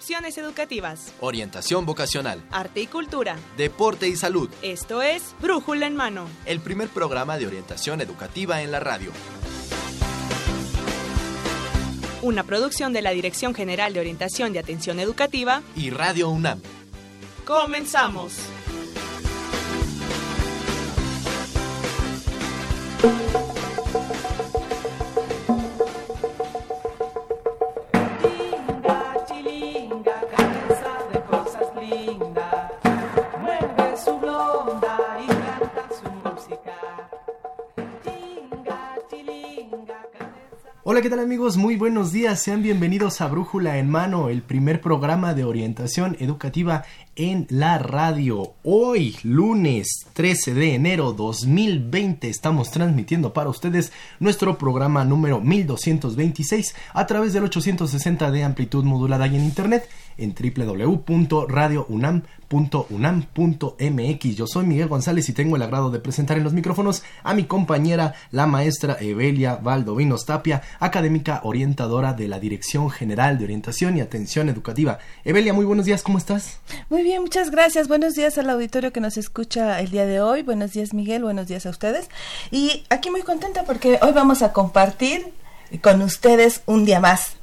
opciones educativas, orientación vocacional, arte y cultura, deporte y salud. Esto es Brújula en Mano, el primer programa de orientación educativa en la radio. Una producción de la Dirección General de Orientación de Atención Educativa y Radio UNAM. Comenzamos. ¿Qué tal amigos? Muy buenos días. Sean bienvenidos a Brújula en Mano, el primer programa de orientación educativa en la radio. Hoy, lunes 13 de enero 2020, estamos transmitiendo para ustedes nuestro programa número 1226 a través del 860 de amplitud modulada y en internet en www.radiounam.unam.mx. Yo soy Miguel González y tengo el agrado de presentar en los micrófonos a mi compañera, la maestra Evelia Valdovinos Tapia, académica orientadora de la Dirección General de Orientación y Atención Educativa. Evelia, muy buenos días, ¿cómo estás? Muy bien, muchas gracias. Buenos días al auditorio que nos escucha el día de hoy. Buenos días, Miguel. Buenos días a ustedes. Y aquí muy contenta porque hoy vamos a compartir con ustedes un día más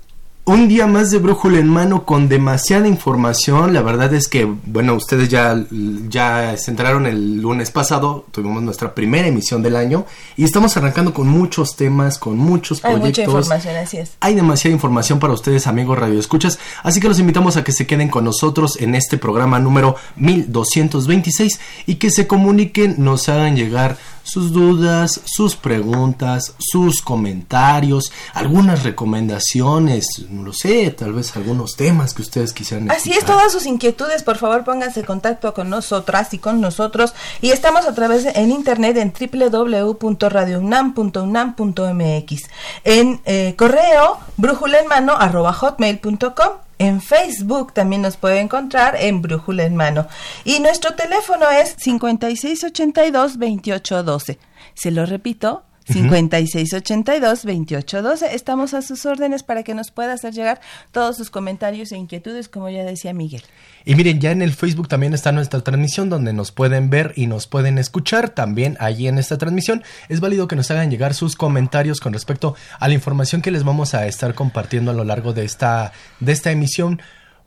un día más de brújula en mano con demasiada información. La verdad es que, bueno, ustedes ya, ya se enteraron el lunes pasado, tuvimos nuestra primera emisión del año y estamos arrancando con muchos temas, con muchos proyectos. Hay mucha información, así es. Hay demasiada información para ustedes, amigos Radio Escuchas, así que los invitamos a que se queden con nosotros en este programa número 1226 y que se comuniquen, nos hagan llegar sus dudas, sus preguntas, sus comentarios, algunas recomendaciones, no lo sé, tal vez algunos temas que ustedes quisieran. Así es, todas sus inquietudes, por favor pónganse en contacto con nosotras y con nosotros. Y estamos a través en internet en www.radiounam.unam.mx, en eh, correo brújula en mano arroba hotmail.com en Facebook también nos puede encontrar en Brújula en Mano. Y nuestro teléfono es 5682-2812. Se lo repito, 5682-2812. Estamos a sus órdenes para que nos pueda hacer llegar todos sus comentarios e inquietudes, como ya decía Miguel. Y miren, ya en el Facebook también está nuestra transmisión donde nos pueden ver y nos pueden escuchar. También allí en esta transmisión es válido que nos hagan llegar sus comentarios con respecto a la información que les vamos a estar compartiendo a lo largo de esta, de esta emisión.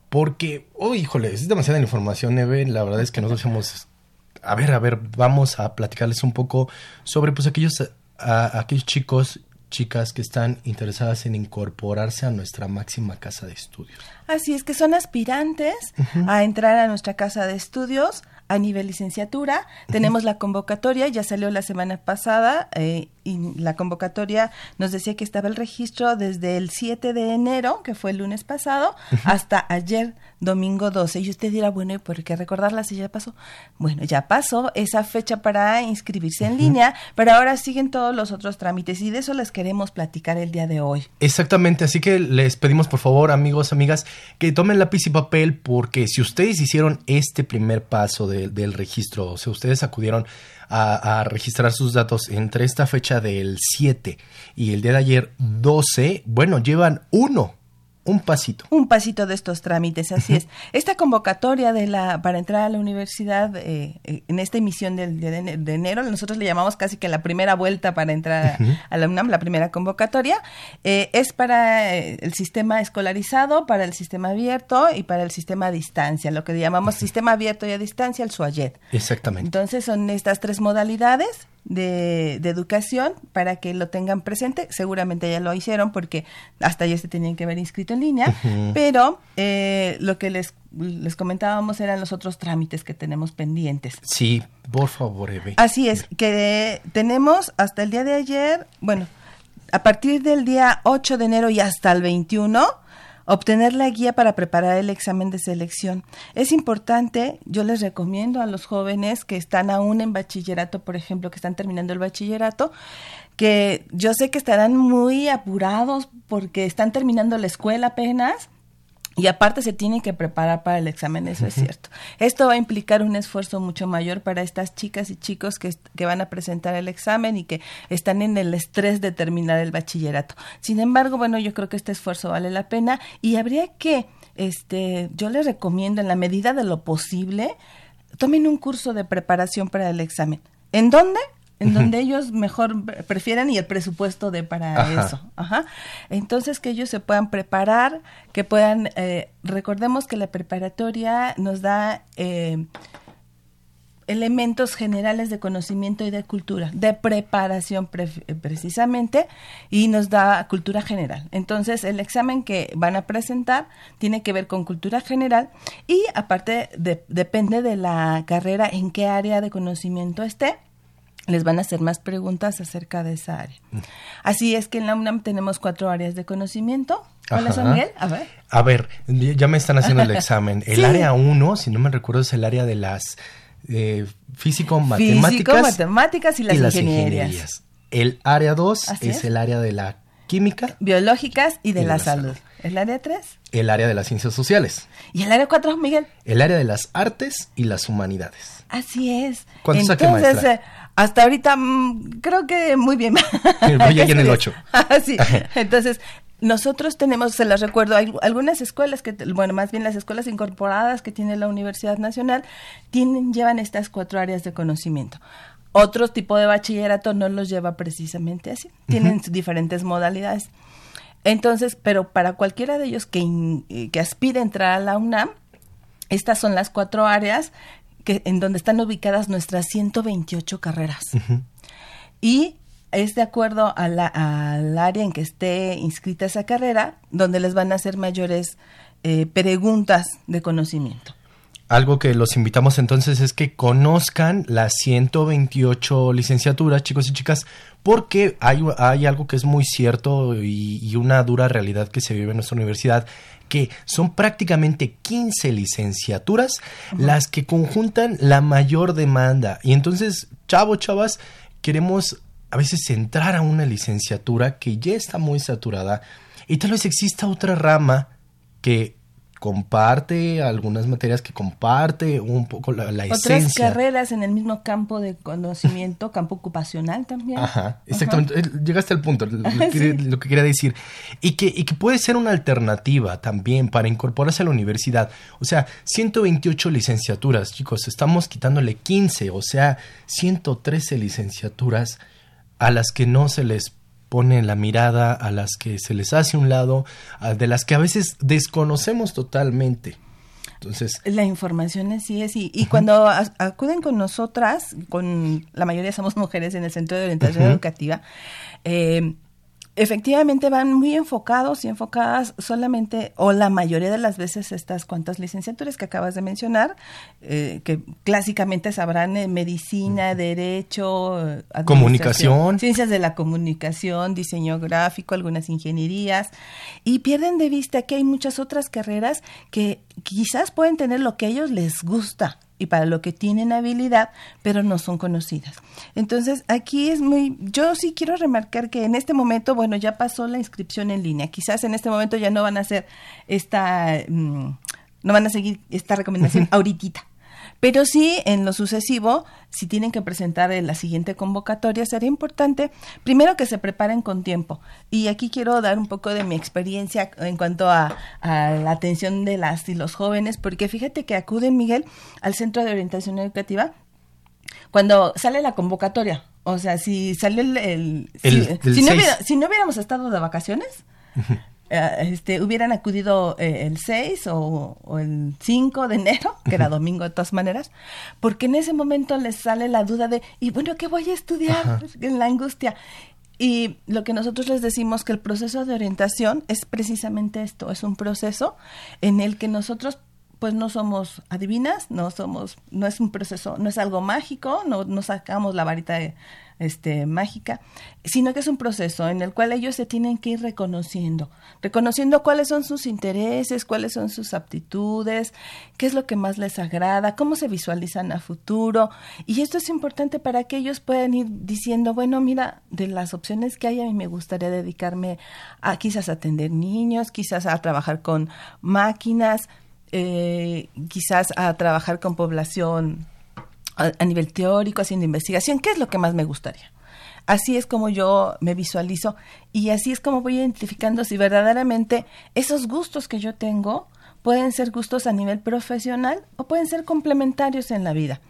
Porque, oh, híjole, es demasiada información, Eve. La verdad es que nosotros hemos a ver, a ver, vamos a platicarles un poco sobre pues aquellos aquellos chicos, chicas que están interesadas en incorporarse a nuestra máxima casa de estudios. Así es que son aspirantes a entrar a nuestra casa de estudios a nivel licenciatura. Tenemos la convocatoria, ya salió la semana pasada eh, y la convocatoria nos decía que estaba el registro desde el 7 de enero, que fue el lunes pasado, hasta ayer, domingo 12. Y usted dirá, bueno, ¿y por qué recordarla si ya pasó? Bueno, ya pasó esa fecha para inscribirse en línea, pero ahora siguen todos los otros trámites y de eso les queremos platicar el día de hoy. Exactamente, así que les pedimos por favor, amigos, amigas, que tomen lápiz y papel porque si ustedes hicieron este primer paso del registro, o sea, ustedes acudieron a, registrar sus datos entre esta fecha del 7 y el día de ayer 12, bueno, llevan uno un pasito. Un pasito de estos trámites, así es. Esta convocatoria de la para entrar a la universidad eh, eh, en esta emisión del, de, de, enero, nosotros le llamamos casi que la primera vuelta para entrar a la UNAM, la primera convocatoria, eh, es para el sistema escolarizado, para el sistema abierto y para el sistema a distancia, lo que llamamos sistema abierto y a distancia, el SUAYED. Exactamente. Entonces son estas tres modalidades de, educación para que lo tengan presente. Seguramente ya lo hicieron porque hasta ya se tenían que haber inscrito en línea, pero eh, lo que les, les comentábamos eran los otros trámites que tenemos pendientes. Sí, por favor, Eve. Así es, que tenemos hasta el día de ayer, bueno, a partir del día 8 de enero y hasta el 21, obtener la guía para preparar el examen de selección. Es importante, yo les recomiendo a los jóvenes que están aún en bachillerato, por ejemplo, que están terminando el bachillerato, que yo sé que estarán muy apurados porque están terminando la escuela apenas y aparte se tiene que preparar para el examen, eso es cierto. Esto va a implicar un esfuerzo mucho mayor para estas chicas y chicos que, que, van a presentar el examen y que están en el estrés de terminar el bachillerato. Sin embargo, bueno, yo creo que este esfuerzo vale la pena y habría que este, yo les recomiendo en la medida de lo posible, tomen un curso de preparación para el examen. ¿En dónde? En donde ellos mejor prefieran y el presupuesto de para eso. Ajá. Entonces que ellos se puedan preparar, que puedan, eh, recordemos que la preparatoria nos da eh, elementos generales de conocimiento y de cultura, de preparación precisamente, y nos da cultura general. Entonces, el examen que van a presentar tiene que ver con cultura general y aparte depende de la carrera en qué área de conocimiento esté les van a hacer más preguntas acerca de esa área. Mm. Así es que en la UNAM tenemos cuatro áreas de conocimiento. ¿Cuáles son, Miguel? A ver. A ver, ya me están haciendo el examen. El área uno, si no me recuerdo, es el área de las eh, físico, matemáticas. matemáticas y las, ingenierías. El área 2 es, el área de la química. Biológicas y de, la, salud. ¿El área 3? El área de las ciencias sociales. ¿Y el área 4, Miguel? El área de las artes y las humanidades. Así es. ¿Cuánto Entonces, eh, hasta ahorita mm, creo que muy bien. Voy en el 8. sí. Entonces, nosotros tenemos, se las recuerdo, hay algunas escuelas que, bueno, más bien las escuelas incorporadas que tiene la Universidad Nacional, tienen, llevan estas cuatro áreas de conocimiento. Otro tipo de bachillerato no los lleva precisamente así, tienen diferentes modalidades. Entonces, pero para cualquiera de ellos que, que aspire a entrar a la UNAM, estas son las cuatro áreas que, en donde están ubicadas nuestras 128 carreras. Y es de acuerdo a la, al área en que esté inscrita esa carrera, donde les van a hacer mayores eh, preguntas de conocimiento. Algo que los invitamos entonces es que conozcan las 128 licenciaturas, chicos y chicas, porque hay, hay algo que es muy cierto y, y, una dura realidad que se vive en nuestra universidad, que son prácticamente 15 licenciaturas las que conjuntan la mayor demanda. Y entonces, chavo, chavas, queremos a veces entrar a una licenciatura que ya está muy saturada y tal vez exista otra rama que comparte algunas materias que comparte un poco la, la Otras carreras en el mismo campo de conocimiento, campo ocupacional también. Aja, exactamente. Eh, llegaste al punto, lo, que, quería decir. Y que, y que puede ser una alternativa también para incorporarse a la universidad. O sea, 128 licenciaturas, chicos, estamos quitándole 15, o sea, 113 licenciaturas a las que no se les pone la mirada, a las que se les hace un lado, de las que a veces desconocemos totalmente. Entonces, la información así es y, y cuando acuden con nosotras, con la mayoría somos mujeres en el Centro de Orientación Educativa, eh, efectivamente van muy enfocados y enfocadas solamente, o la mayoría de las veces, estas cuantas licenciaturas que acabas de mencionar, eh, que clásicamente sabrán en medicina, derecho, comunicación, ciencias de la comunicación, diseño gráfico, algunas ingenierías, y pierden de vista que hay muchas otras carreras que quizás pueden tener lo que a ellos les gusta y para lo que tienen habilidad, pero no son conocidas. Entonces, aquí es muy, yo sí quiero remarcar que en este momento, bueno, ya pasó la inscripción en línea. Quizás en este momento ya no van a hacer esta, mm, no van a seguir esta recomendación ahorita. Pero sí, en lo sucesivo, si tienen que presentar la siguiente convocatoria, sería importante, primero que se preparen con tiempo. Y aquí quiero dar un poco de mi experiencia en cuanto a, la atención de las y los jóvenes, porque fíjate que acuden, Miguel, al Centro de Orientación Educativa cuando sale la convocatoria. O sea, si sale el... si, no hubiéramos estado de vacaciones, eh, este, hubieran acudido eh, el 6 o, el 5 de enero, que era domingo de todas maneras, porque en ese momento les sale la duda de, y bueno, ¿qué voy a estudiar? En la angustia. Y lo que nosotros les decimos que el proceso de orientación es precisamente esto, es un proceso en el que nosotros pues no somos adivinas, no somos, no es un proceso, no es algo mágico, no, no sacamos la varita de, este, mágica, sino que es un proceso en el cual ellos se tienen que ir reconociendo, reconociendo cuáles son sus intereses, cuáles son sus aptitudes, qué es lo que más les agrada, cómo se visualizan a futuro. Y esto es importante para que ellos puedan ir diciendo, bueno, mira, de las opciones que hay, a mí me gustaría dedicarme a quizás atender niños, quizás a trabajar con máquinas, eh, quizás a trabajar con población a, nivel teórico, haciendo investigación, ¿qué es lo que más me gustaría? Así es como yo me visualizo y así es como voy identificando si verdaderamente esos gustos que yo tengo pueden ser gustos a nivel profesional o pueden ser complementarios en la vida.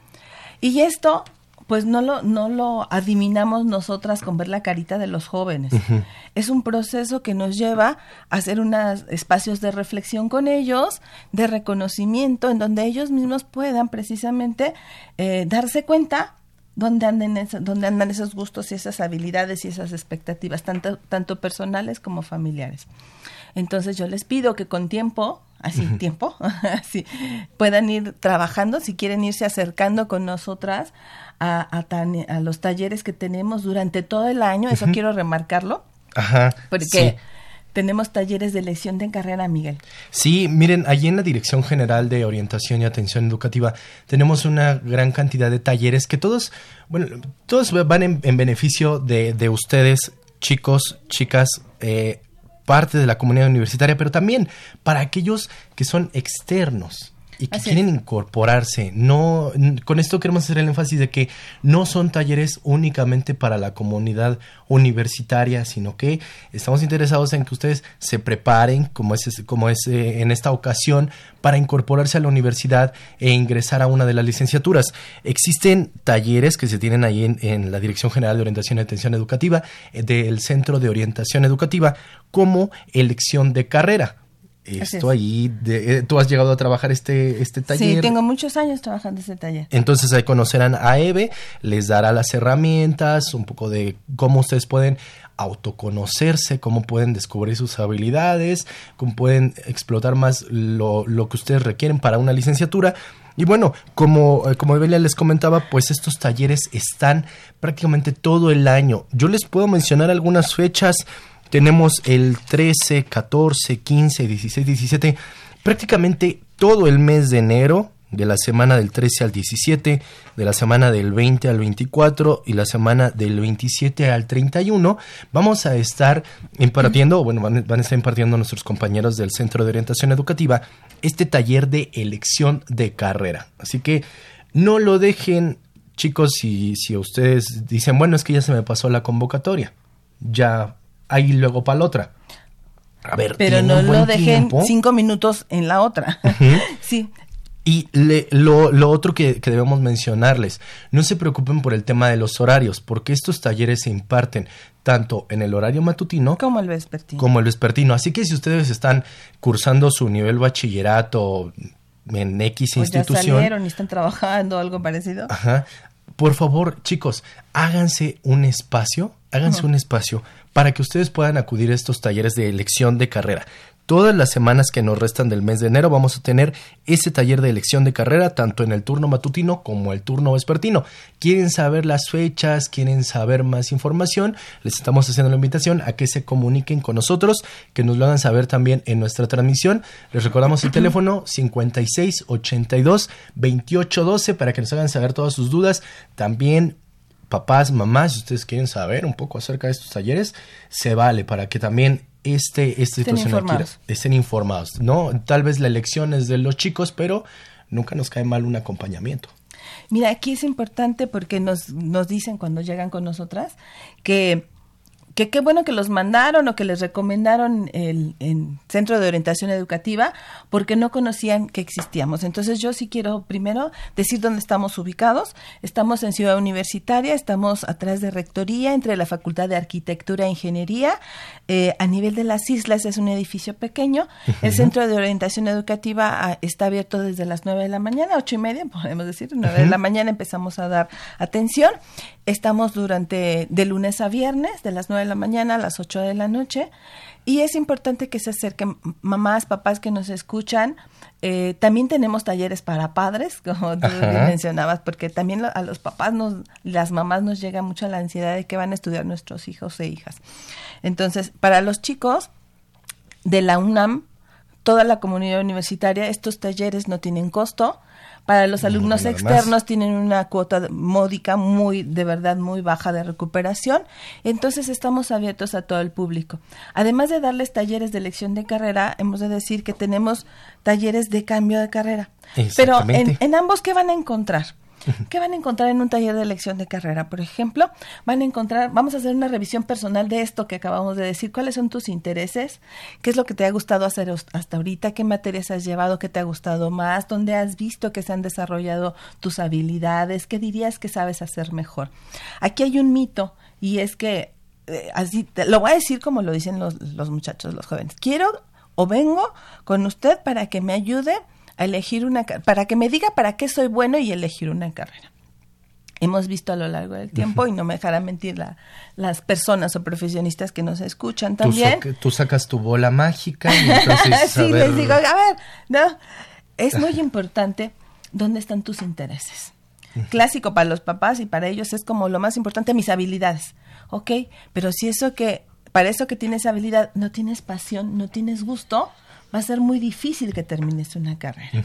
Y esto pues no lo, no lo adivinamos nosotras con ver la carita de los jóvenes. Es un proceso que nos lleva a hacer unos espacios de reflexión con ellos, de reconocimiento, en donde ellos mismos puedan precisamente eh, darse cuenta dónde andan, dónde andan esos gustos y esas habilidades y esas expectativas, tanto, tanto personales como familiares. Entonces yo les pido que con tiempo, así tiempo, así puedan ir trabajando, si quieren irse acercando con nosotras a, a, los talleres que tenemos durante todo el año, eso quiero remarcarlo. Ajá. Porque tenemos talleres de elección de carrera, Miguel. Sí, miren, allí en la Dirección General de Orientación y Atención Educativa tenemos una gran cantidad de talleres que todos, bueno, todos van en, beneficio de, de, ustedes, chicos, chicas, eh, parte de la comunidad universitaria, pero también para aquellos que son externos y que quieren incorporarse. No, con esto queremos hacer el énfasis de que no son talleres únicamente para la comunidad universitaria, sino que estamos interesados en que ustedes se preparen, como es, como es eh, en esta ocasión, para incorporarse a la universidad e ingresar a una de las licenciaturas. Existen talleres que se tienen ahí en, en la Dirección General de Orientación y Atención Educativa eh, del Centro de Orientación Educativa como elección de carrera esto ahí, eh, tú has llegado a trabajar este, este taller. Sí, tengo muchos años trabajando este taller. Entonces ahí conocerán a Eve, les dará las herramientas, un poco de cómo ustedes pueden autoconocerse, cómo pueden descubrir sus habilidades, cómo pueden explotar más lo, lo que ustedes requieren para una licenciatura. Y bueno, como, eh, como Evelia les comentaba, pues estos talleres están prácticamente todo el año. Yo les puedo mencionar algunas fechas tenemos el 13, 14, 15, 16, 17, prácticamente todo el mes de enero, de la semana del 13 al 17, de la semana del 20 al 24 y la semana del 27 al 31, vamos a estar impartiendo, bueno, van, a estar impartiendo nuestros compañeros del Centro de Orientación Educativa este taller de elección de carrera. Así que no lo dejen, chicos, si, si ustedes dicen, bueno, es que ya se me pasó la convocatoria, ya ahí luego para la otra. A ver, pero no lo dejen cinco minutos en la otra. sí. Y lo, lo, otro que, debemos mencionarles, no se preocupen por el tema de los horarios, porque estos talleres se imparten tanto en el horario matutino como el vespertino. Como el vespertino. Así que si ustedes están cursando su nivel bachillerato en X institución. Ya salieron y están trabajando algo parecido. Ajá. Por favor, chicos, háganse un espacio, háganse un espacio para que ustedes puedan acudir a estos talleres de elección de carrera. Todas las semanas que nos restan del mes de enero vamos a tener ese taller de elección de carrera, tanto en el turno matutino como el turno vespertino. ¿Quieren saber las fechas? ¿Quieren saber más información? Les estamos haciendo la invitación a que se comuniquen con nosotros, que nos lo hagan saber también en nuestra transmisión. Les recordamos el teléfono 56 82 28 12 para que nos hagan saber todas sus dudas. También papás, mamás, si ustedes quieren saber un poco acerca de estos talleres, se vale para que también este, esta estén informados. estén informados. ¿no? Tal vez la elección es de los chicos, pero nunca nos cae mal un acompañamiento. Mira, aquí es importante porque nos, nos dicen cuando llegan con nosotras que que qué bueno que los mandaron o que les recomendaron el, centro de orientación educativa porque no conocían que existíamos. Entonces yo sí quiero primero decir dónde estamos ubicados. Estamos en Ciudad Universitaria, estamos atrás de Rectoría, entre la Facultad de Arquitectura e Ingeniería. Eh, a nivel de las islas es un edificio pequeño. El centro de orientación educativa ah, está abierto desde las nueve de la mañana, ocho y media, podemos decir, nueve de la mañana empezamos a dar atención. Estamos durante de lunes a viernes, de las nueve de la mañana a las 8 de la noche. Y es importante que se acerquen mamás, papás que nos escuchan. Eh, también tenemos talleres para padres, como tú mencionabas, porque también a los papás, nos, las mamás nos llega mucho la ansiedad de que van a estudiar nuestros hijos e hijas. Entonces, para los chicos de la UNAM, toda la comunidad universitaria, estos talleres no tienen costo para los alumnos externos tienen una cuota módica muy, de verdad, muy baja de recuperación. Entonces estamos abiertos a todo el público. Además de darles talleres de elección de carrera, hemos de decir que tenemos talleres de cambio de carrera. Pero en, en ambos, ¿qué van a encontrar? ¿Qué van a encontrar en un taller de elección de carrera? Por ejemplo, van a encontrar, vamos a hacer una revisión personal de esto que acabamos de decir, cuáles son tus intereses, qué es lo que te ha gustado hacer hasta ahorita, qué materias has llevado, qué te ha gustado más, dónde has visto que se han desarrollado tus habilidades, qué dirías que sabes hacer mejor. Aquí hay un mito y es que eh, así te, lo voy a decir como lo dicen los, los muchachos, los jóvenes. Quiero o vengo con usted para que me ayude a elegir una para que me diga para qué soy bueno y elegir una carrera. Hemos visto a lo largo del tiempo, y no me dejará mentir la, las personas o profesionistas que nos escuchan también. Tú, tú sacas tu bola mágica y entonces. sí, les digo, a ver, no, es muy importante dónde están tus intereses. Clásico para los papás y para ellos es como lo más importante, mis habilidades. Ok, pero si eso que, para eso que tienes habilidad, no tienes pasión, no tienes gusto, va a ser muy difícil que termines una carrera.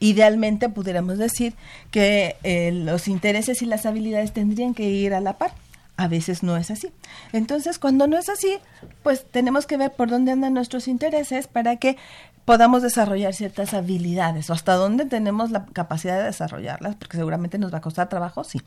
Idealmente pudiéramos decir que eh, los intereses y las habilidades tendrían que ir a la par. A veces no es así. Entonces, cuando no es así, pues tenemos que ver por dónde andan nuestros intereses para que podamos desarrollar ciertas habilidades o hasta dónde tenemos la capacidad de desarrollarlas, porque seguramente nos va a costar trabajo, sí.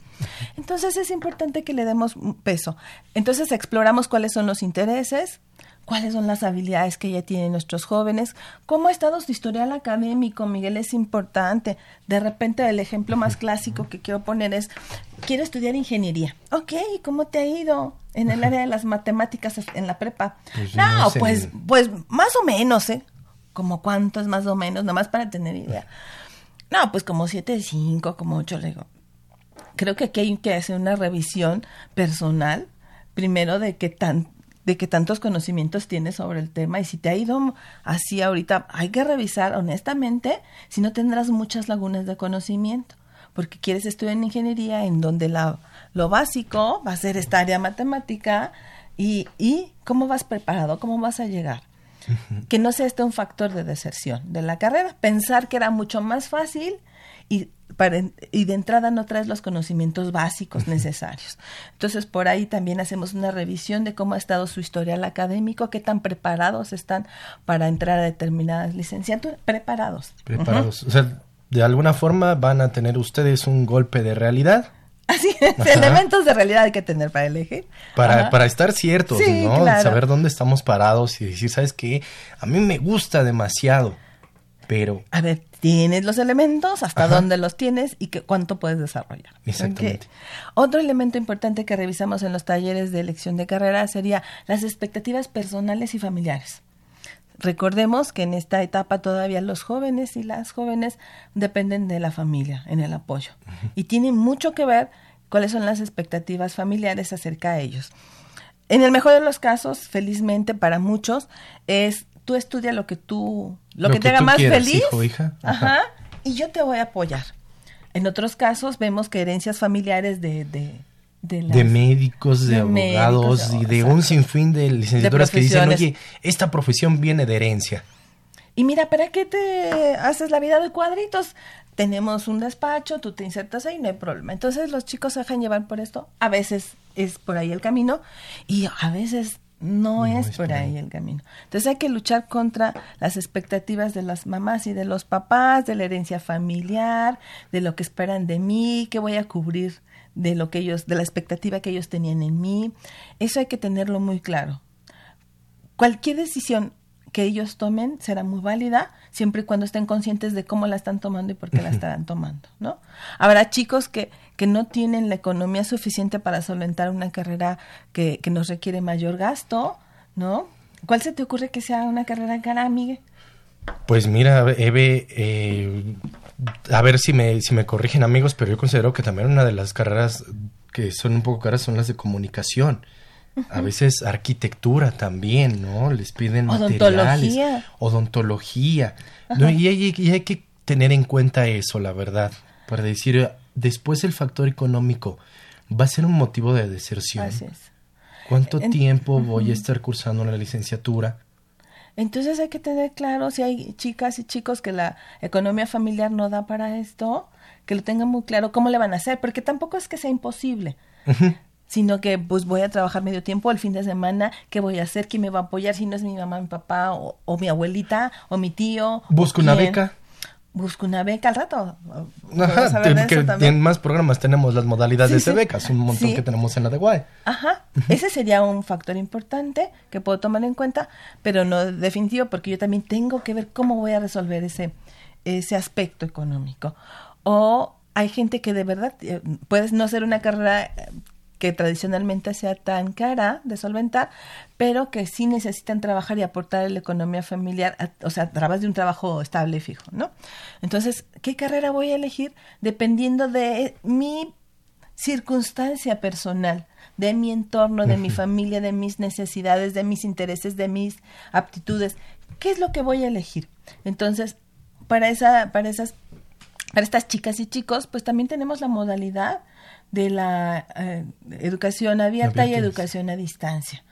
Entonces es importante que le demos peso. Entonces exploramos cuáles son los intereses, cuáles son las habilidades que ya tienen nuestros jóvenes, cómo ha estado su historial académico, Miguel, es importante. De repente el ejemplo más clásico que quiero poner es, quiero estudiar ingeniería. Ok, ¿cómo te ha ido en el área de las matemáticas en la prepa? Pues no, no pues, pues más o menos, ¿eh? Como cuánto es más o menos, nomás para tener idea. No, pues como siete, cinco, como ocho, le digo. Creo que aquí hay que hacer una revisión personal, primero de qué tan de que tantos conocimientos tienes sobre el tema y si te ha ido así ahorita, hay que revisar honestamente si no tendrás muchas lagunas de conocimiento, porque quieres estudiar en ingeniería en donde la, lo básico va a ser esta área matemática y, y cómo vas preparado, cómo vas a llegar. Que no sea este un factor de deserción de la carrera, pensar que era mucho más fácil y para, y de entrada no traes los conocimientos básicos necesarios. Entonces, por ahí también hacemos una revisión de cómo ha estado su historial académico, qué tan preparados están para entrar a determinadas licenciaturas. Preparados. Preparados. O sea, de alguna forma van a tener ustedes un golpe de realidad. Así es, elementos de realidad hay que tener para elegir. Para, para estar ciertos, ¿no? Saber dónde estamos parados y decir, ¿sabes qué? A mí me gusta demasiado, pero... A ver, tienes los elementos, hasta dónde los tienes y que, cuánto puedes desarrollar. Exactamente. Otro elemento importante que revisamos en los talleres de elección de carrera sería las expectativas personales y familiares. Recordemos que en esta etapa todavía los jóvenes y las jóvenes dependen de la familia en el apoyo y tiene mucho que ver cuáles son las expectativas familiares acerca de ellos. En el mejor de los casos, felizmente para muchos, es tú estudia lo que tú, lo, que, te haga más feliz. Ajá. Y yo te voy a apoyar. En otros casos vemos que herencias familiares de, de, de, médicos, de, abogados y de un sinfín de licenciaturas que dicen, oye, esta profesión viene de herencia. Y mira, ¿para qué te haces la vida de cuadritos? Tenemos un despacho, tú te insertas ahí, no hay problema. Entonces los chicos se dejan llevar por esto. A veces es por ahí el camino y a veces no, es, por ahí el camino. Entonces hay que luchar contra las expectativas de las mamás y de los papás, de la herencia familiar, de lo que esperan de mí, que voy a cubrir de lo que ellos, de la expectativa que ellos tenían en mí. Eso hay que tenerlo muy claro. Cualquier decisión que ellos tomen será muy válida siempre y cuando estén conscientes de cómo la están tomando y por qué la estarán tomando, ¿no? Habrá chicos que, que no tienen la economía suficiente para solventar una carrera que, que nos requiere mayor gasto, ¿no? ¿Cuál se te ocurre que sea una carrera cara, Miguel? Pues mira, Eve, eh, a ver si me, si me corrigen amigos, pero yo considero que también una de las carreras que son un poco caras son las de comunicación. A veces arquitectura también, ¿no? Les piden materiales. Odontología. ¿no? Y, hay, y hay que tener en cuenta eso, la verdad, para decir, después el factor económico va a ser un motivo de deserción. Así es. ¿Cuánto tiempo voy a estar cursando la licenciatura? Entonces hay que tener claro si hay chicas y chicos que la economía familiar no da para esto, que lo tengan muy claro cómo le van a hacer, porque tampoco es que sea imposible sino que pues voy a trabajar medio tiempo el fin de semana, ¿qué voy a hacer? ¿Quién me va a apoyar si no es mi mamá, mi papá o, mi abuelita o mi tío? ¿Busco una beca? Busco una beca al rato. Ajá, que en más programas tenemos las modalidades de becas, un montón que tenemos en la de Guay. Ajá, ese sería un factor importante que puedo tomar en cuenta, pero no definitivo porque yo también tengo que ver cómo voy a resolver ese, ese aspecto económico. O hay gente que de verdad eh, puedes no hacer una carrera que tradicionalmente sea tan cara de solventar, pero que sí necesitan trabajar y aportar a la economía familiar, o sea, a través de un trabajo estable y fijo, ¿no? Entonces, ¿qué carrera voy a elegir? Dependiendo de mi circunstancia personal, de mi entorno, de mi familia, de mis necesidades, de mis intereses, de mis aptitudes. ¿Qué es lo que voy a elegir? Entonces, para esa, para esas, para estas chicas y chicos, pues también tenemos la modalidad de la eh, educación abierta y educación a distancia.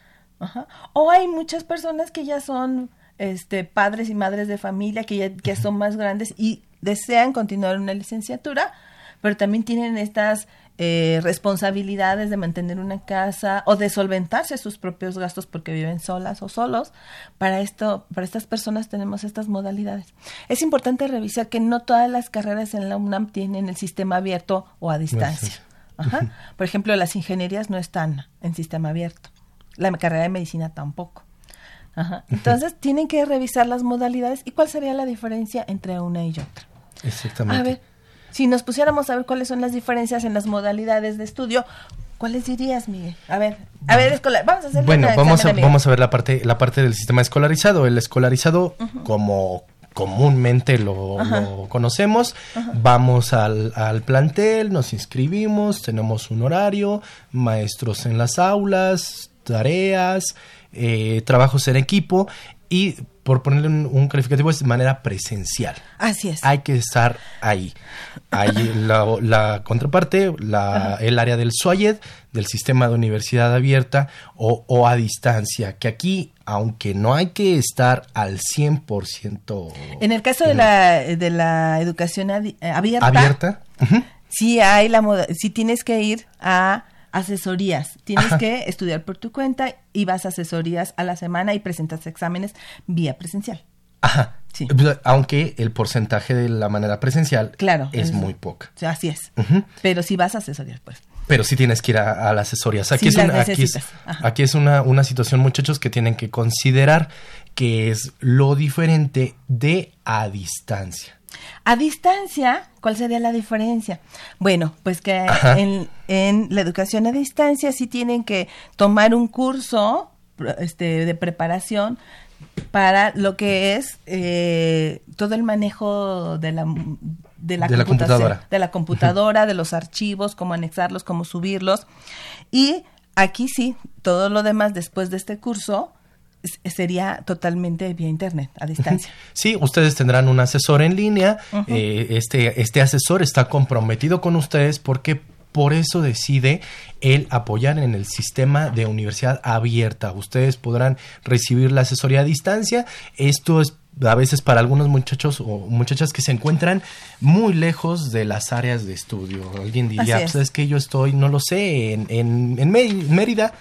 O hay muchas personas que ya son este, padres y madres de familia, que ya, que son más grandes y desean continuar una licenciatura, pero también tienen estas eh, responsabilidades de mantener una casa o de solventarse sus propios gastos porque viven solas o solos. Para esto, para estas personas tenemos estas modalidades. Es importante revisar que no todas las carreras en la UNAM tienen el sistema abierto o a distancia. Ajá. Por ejemplo, las ingenierías no están en sistema abierto. La carrera de medicina tampoco. Ajá. Entonces, tienen que revisar las modalidades y cuál sería la diferencia entre una y otra. Exactamente. A ver, si nos pusiéramos a ver cuáles son las diferencias en las modalidades de estudio, ¿cuáles dirías, Miguel? A ver, a ver, escolar, vamos a hacer Bueno, vamos a, vamos a ver la parte la parte del sistema escolarizado. El escolarizado como comúnmente lo, conocemos, vamos al, al, plantel, nos inscribimos, tenemos un horario, maestros en las aulas, tareas, eh, trabajos en equipo y por ponerle un, calificativo es de manera presencial. Así es. Hay que estar ahí. Hay la, contraparte, la, el área del SUAYED, del sistema de universidad abierta o, a distancia, que aquí, aunque no hay que estar al 100%... En el caso de, la, de la educación eh, abierta, abierta sí, hay la, sí tienes que ir a asesorías. Tienes que estudiar por tu cuenta y vas a asesorías a la semana y presentas exámenes vía presencial. Ajá. Sí. Pues, aunque el porcentaje de la manera presencial claro, es, muy poca. Así es. Pero si vas a asesorías, pues. Pero sí tienes que ir a, las asesorías. Aquí es, una, aquí es, aquí es una, una situación, muchachos, que tienen que considerar que es lo diferente de a distancia. A distancia, ¿cuál sería la diferencia? Bueno, pues que en, la educación a distancia sí tienen que tomar un curso este, de preparación para lo que es eh, todo el manejo de la de la, computadora, de la computadora, de los archivos, cómo anexarlos, cómo subirlos. Y aquí sí, todo lo demás después de este curso sería totalmente vía internet, a distancia. Sí, ustedes tendrán un asesor en línea. Eh, este, este asesor está comprometido con ustedes porque por eso decide el apoyar en el sistema de universidad abierta. Ustedes podrán recibir la asesoría a distancia. Esto es a veces para algunos muchachos o muchachas que se encuentran muy lejos de las áreas de estudio. Alguien diría, pues es que yo estoy, no lo sé, en, en, en Mérida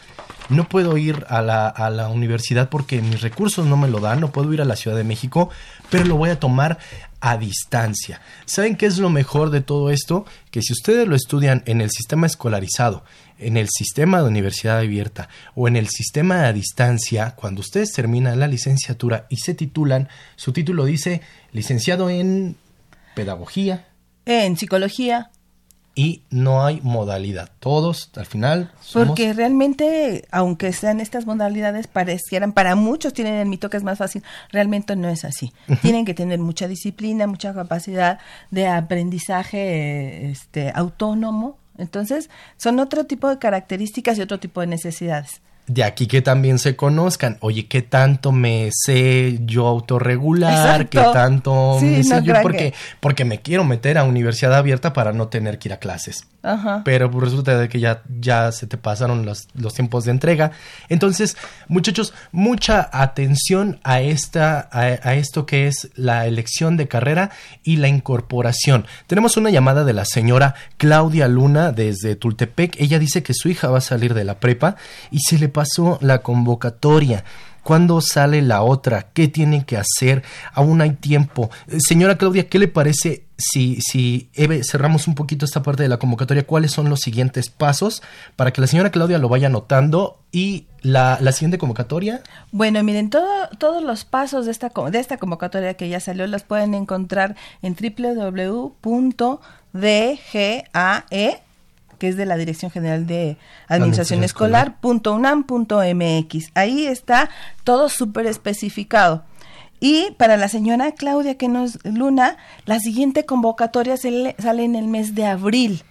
no puedo ir a la, a la universidad porque mis recursos no me lo dan, no puedo ir a la Ciudad de México, pero lo voy a tomar a distancia. ¿Saben qué es lo mejor de todo esto? Que si ustedes lo estudian en el sistema escolarizado, en el sistema de universidad abierta o en el sistema a distancia, cuando ustedes terminan la licenciatura y se titulan, su título dice licenciado en pedagogía, en psicología, y no hay modalidad. Todos al final. Porque realmente, aunque sean estas modalidades, parecieran, para muchos tienen el mito que es más fácil, realmente no es así. Tienen que tener mucha disciplina, mucha capacidad de aprendizaje este, autónomo. Entonces, son otro tipo de características y otro tipo de necesidades de aquí que también se conozcan. Oye, ¿qué tanto me sé yo autorregular? ¿Qué tanto me sé yo? Porque, porque me quiero meter a universidad abierta para no tener que ir a clases. Ajá. Pero pues resulta de que ya, ya se te pasaron los, los tiempos de entrega. Entonces, muchachos, mucha atención a, esta, a, a esto que es la elección de carrera y la incorporación. Tenemos una llamada de la señora Claudia Luna desde Tultepec. Ella dice que su hija va a salir de la prepa y se le pasó la convocatoria. ¿Cuándo sale la otra? ¿Qué tienen que hacer? Aún hay tiempo. Eh, señora Claudia, ¿qué le parece si, si Eve, cerramos un poquito esta parte de la convocatoria? ¿Cuáles son los siguientes pasos para que la señora Claudia lo vaya anotando y la, la siguiente convocatoria? Bueno, miren, todo, todos los pasos de esta, de esta convocatoria que ya salió los pueden encontrar en www.dgae que es de la Dirección General de Administración Escolar, .unam.mx. Ahí está todo súper especificado. Y para la señora Claudia que nos Luna, la siguiente convocatoria se sale en el mes de abril.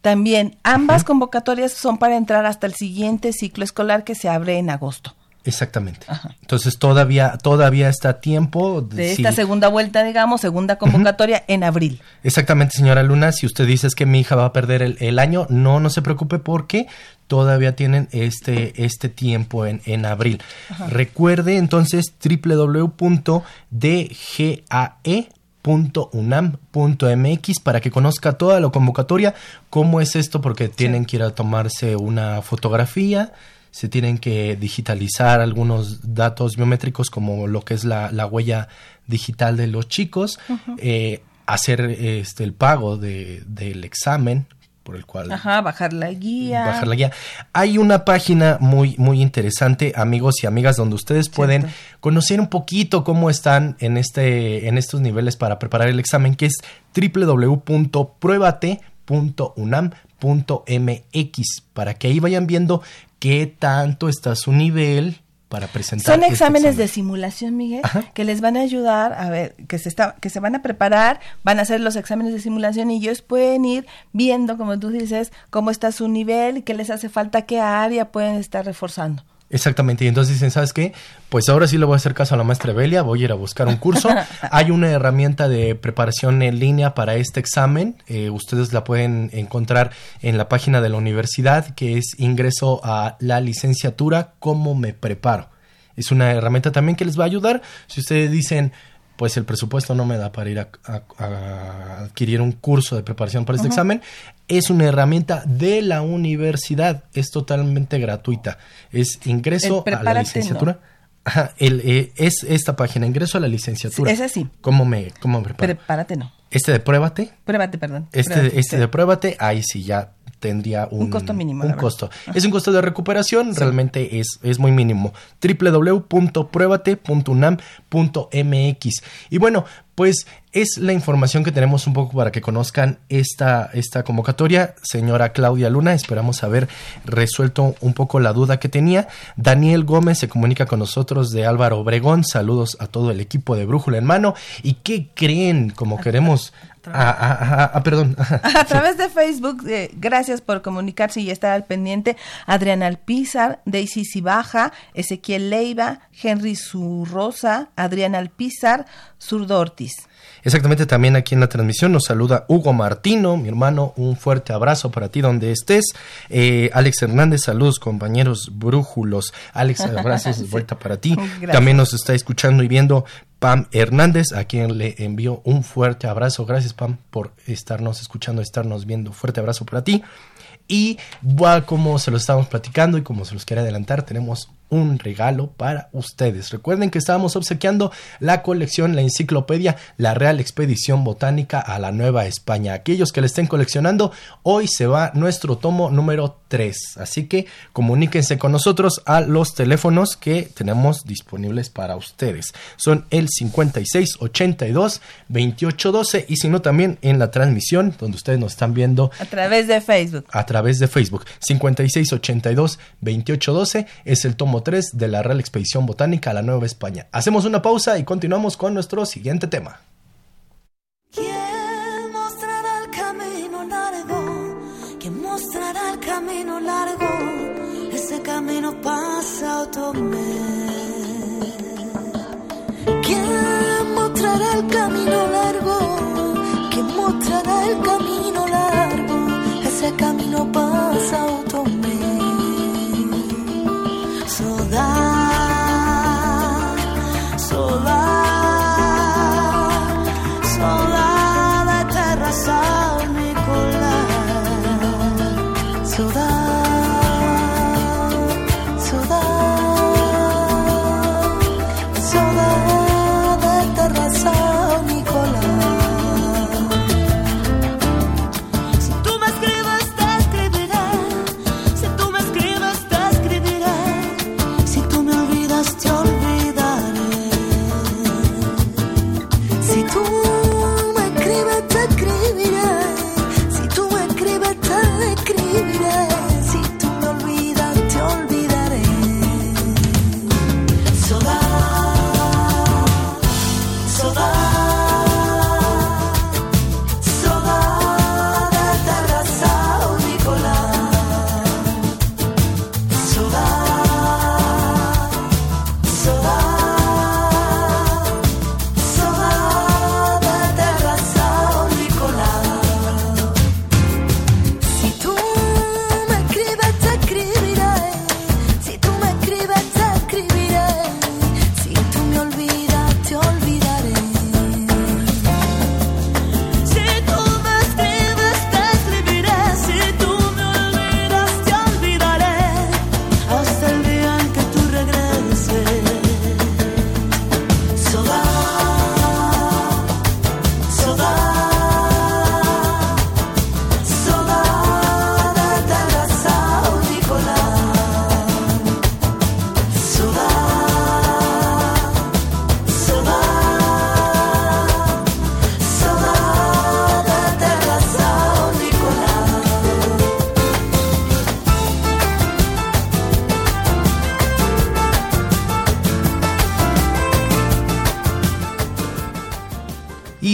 También ambas convocatorias son para entrar hasta el siguiente ciclo escolar que se abre en agosto. Exactamente. Entonces todavía todavía está a tiempo de, esta segunda vuelta, digamos, segunda convocatoria en abril. Exactamente, señora Luna. Si usted dice que mi hija va a perder el, año, no, no se preocupe porque todavía tienen este, este tiempo en, en abril. Recuerde entonces www.dgae.unam.mx para que conozca toda la convocatoria, cómo es esto, porque tienen que ir a tomarse una fotografía, se tienen que digitalizar algunos datos biométricos como lo que es la, huella digital de los chicos, eh, hacer este el pago de, del examen por el cual Ajá, bajar la guía. Bajar la guía. Hay una página muy muy interesante, amigos y amigas, donde ustedes pueden conocer un poquito cómo están en este en estos niveles para preparar el examen, que es www.pruebate.unam.mx para que ahí vayan viendo qué tanto está su nivel para presentar. Son este exámenes de simulación, Miguel, que les van a ayudar a ver, que se está, que se van a preparar, van a hacer los exámenes de simulación y ellos pueden ir viendo, como tú dices, cómo está su nivel y qué les hace falta, qué área pueden estar reforzando. Exactamente, y entonces dicen, ¿sabes qué? Pues ahora sí le voy a hacer caso a la maestra Belia, voy a ir a buscar un curso. Hay una herramienta de preparación en línea para este examen, eh, ustedes la pueden encontrar en la página de la universidad, que es ingreso a la licenciatura, ¿cómo me preparo? Es una herramienta también que les va a ayudar. Si ustedes dicen, pues el presupuesto no me da para ir a, adquirir un curso de preparación para este examen. Es una herramienta de la universidad, es totalmente gratuita. Es ingreso a la licenciatura. Ajá, el, eh, es esta página, ingreso a la licenciatura. es así. ¿Cómo me, cómo me preparo? Prepárate, no. Este de pruébate. Pruébate, perdón. Este, este de pruébate, ahí sí ya tendría un, costo mínimo. Un costo. Es un costo de recuperación, realmente es, es muy mínimo. www.pruebate.unam.mx. Y bueno, pues es la información que tenemos un poco para que conozcan esta, esta convocatoria. Señora Claudia Luna, esperamos haber resuelto un poco la duda que tenía. Daniel Gómez se comunica con nosotros de Álvaro Obregón. Saludos a todo el equipo de Brújula en Mano. ¿Y qué creen? Como queremos Ah, ah, ah, ah, perdón. A través de Facebook, eh, gracias por comunicarse y estar al pendiente. Adriana Alpizar, Daisy Cibaja, Ezequiel Leiva, Henry Zurrosa, Adriana Alpizar, Zurdo Ortiz. Exactamente, también aquí en la transmisión nos saluda Hugo Martino, mi hermano, un fuerte abrazo para ti donde estés. Eh, Alex Hernández, saludos compañeros brújulos. Alex, abrazos de vuelta para ti. También nos está escuchando y viendo Pam Hernández, a quien le envío un fuerte abrazo. Gracias Pam por estarnos escuchando, estarnos viendo. Fuerte abrazo para ti. Y como se lo estábamos platicando y como se los quiere adelantar, tenemos un regalo para ustedes. Recuerden que estábamos obsequiando la colección, la enciclopedia, la Real Expedición Botánica a la Nueva España. Aquellos que le estén coleccionando, hoy se va nuestro tomo número 3. Así que comuníquense con nosotros a los teléfonos que tenemos disponibles para ustedes. Son el 5682 2812 y si no también en la transmisión donde ustedes nos están viendo a través de Facebook. A través de Facebook. 5682 2812 es el tomo 3 de la Real Expedición Botánica a la Nueva España. Hacemos una pausa y continuamos con nuestro siguiente tema. Mostrará el camino largo? ¿Quién mostrará el camino largo? Ese camino pasa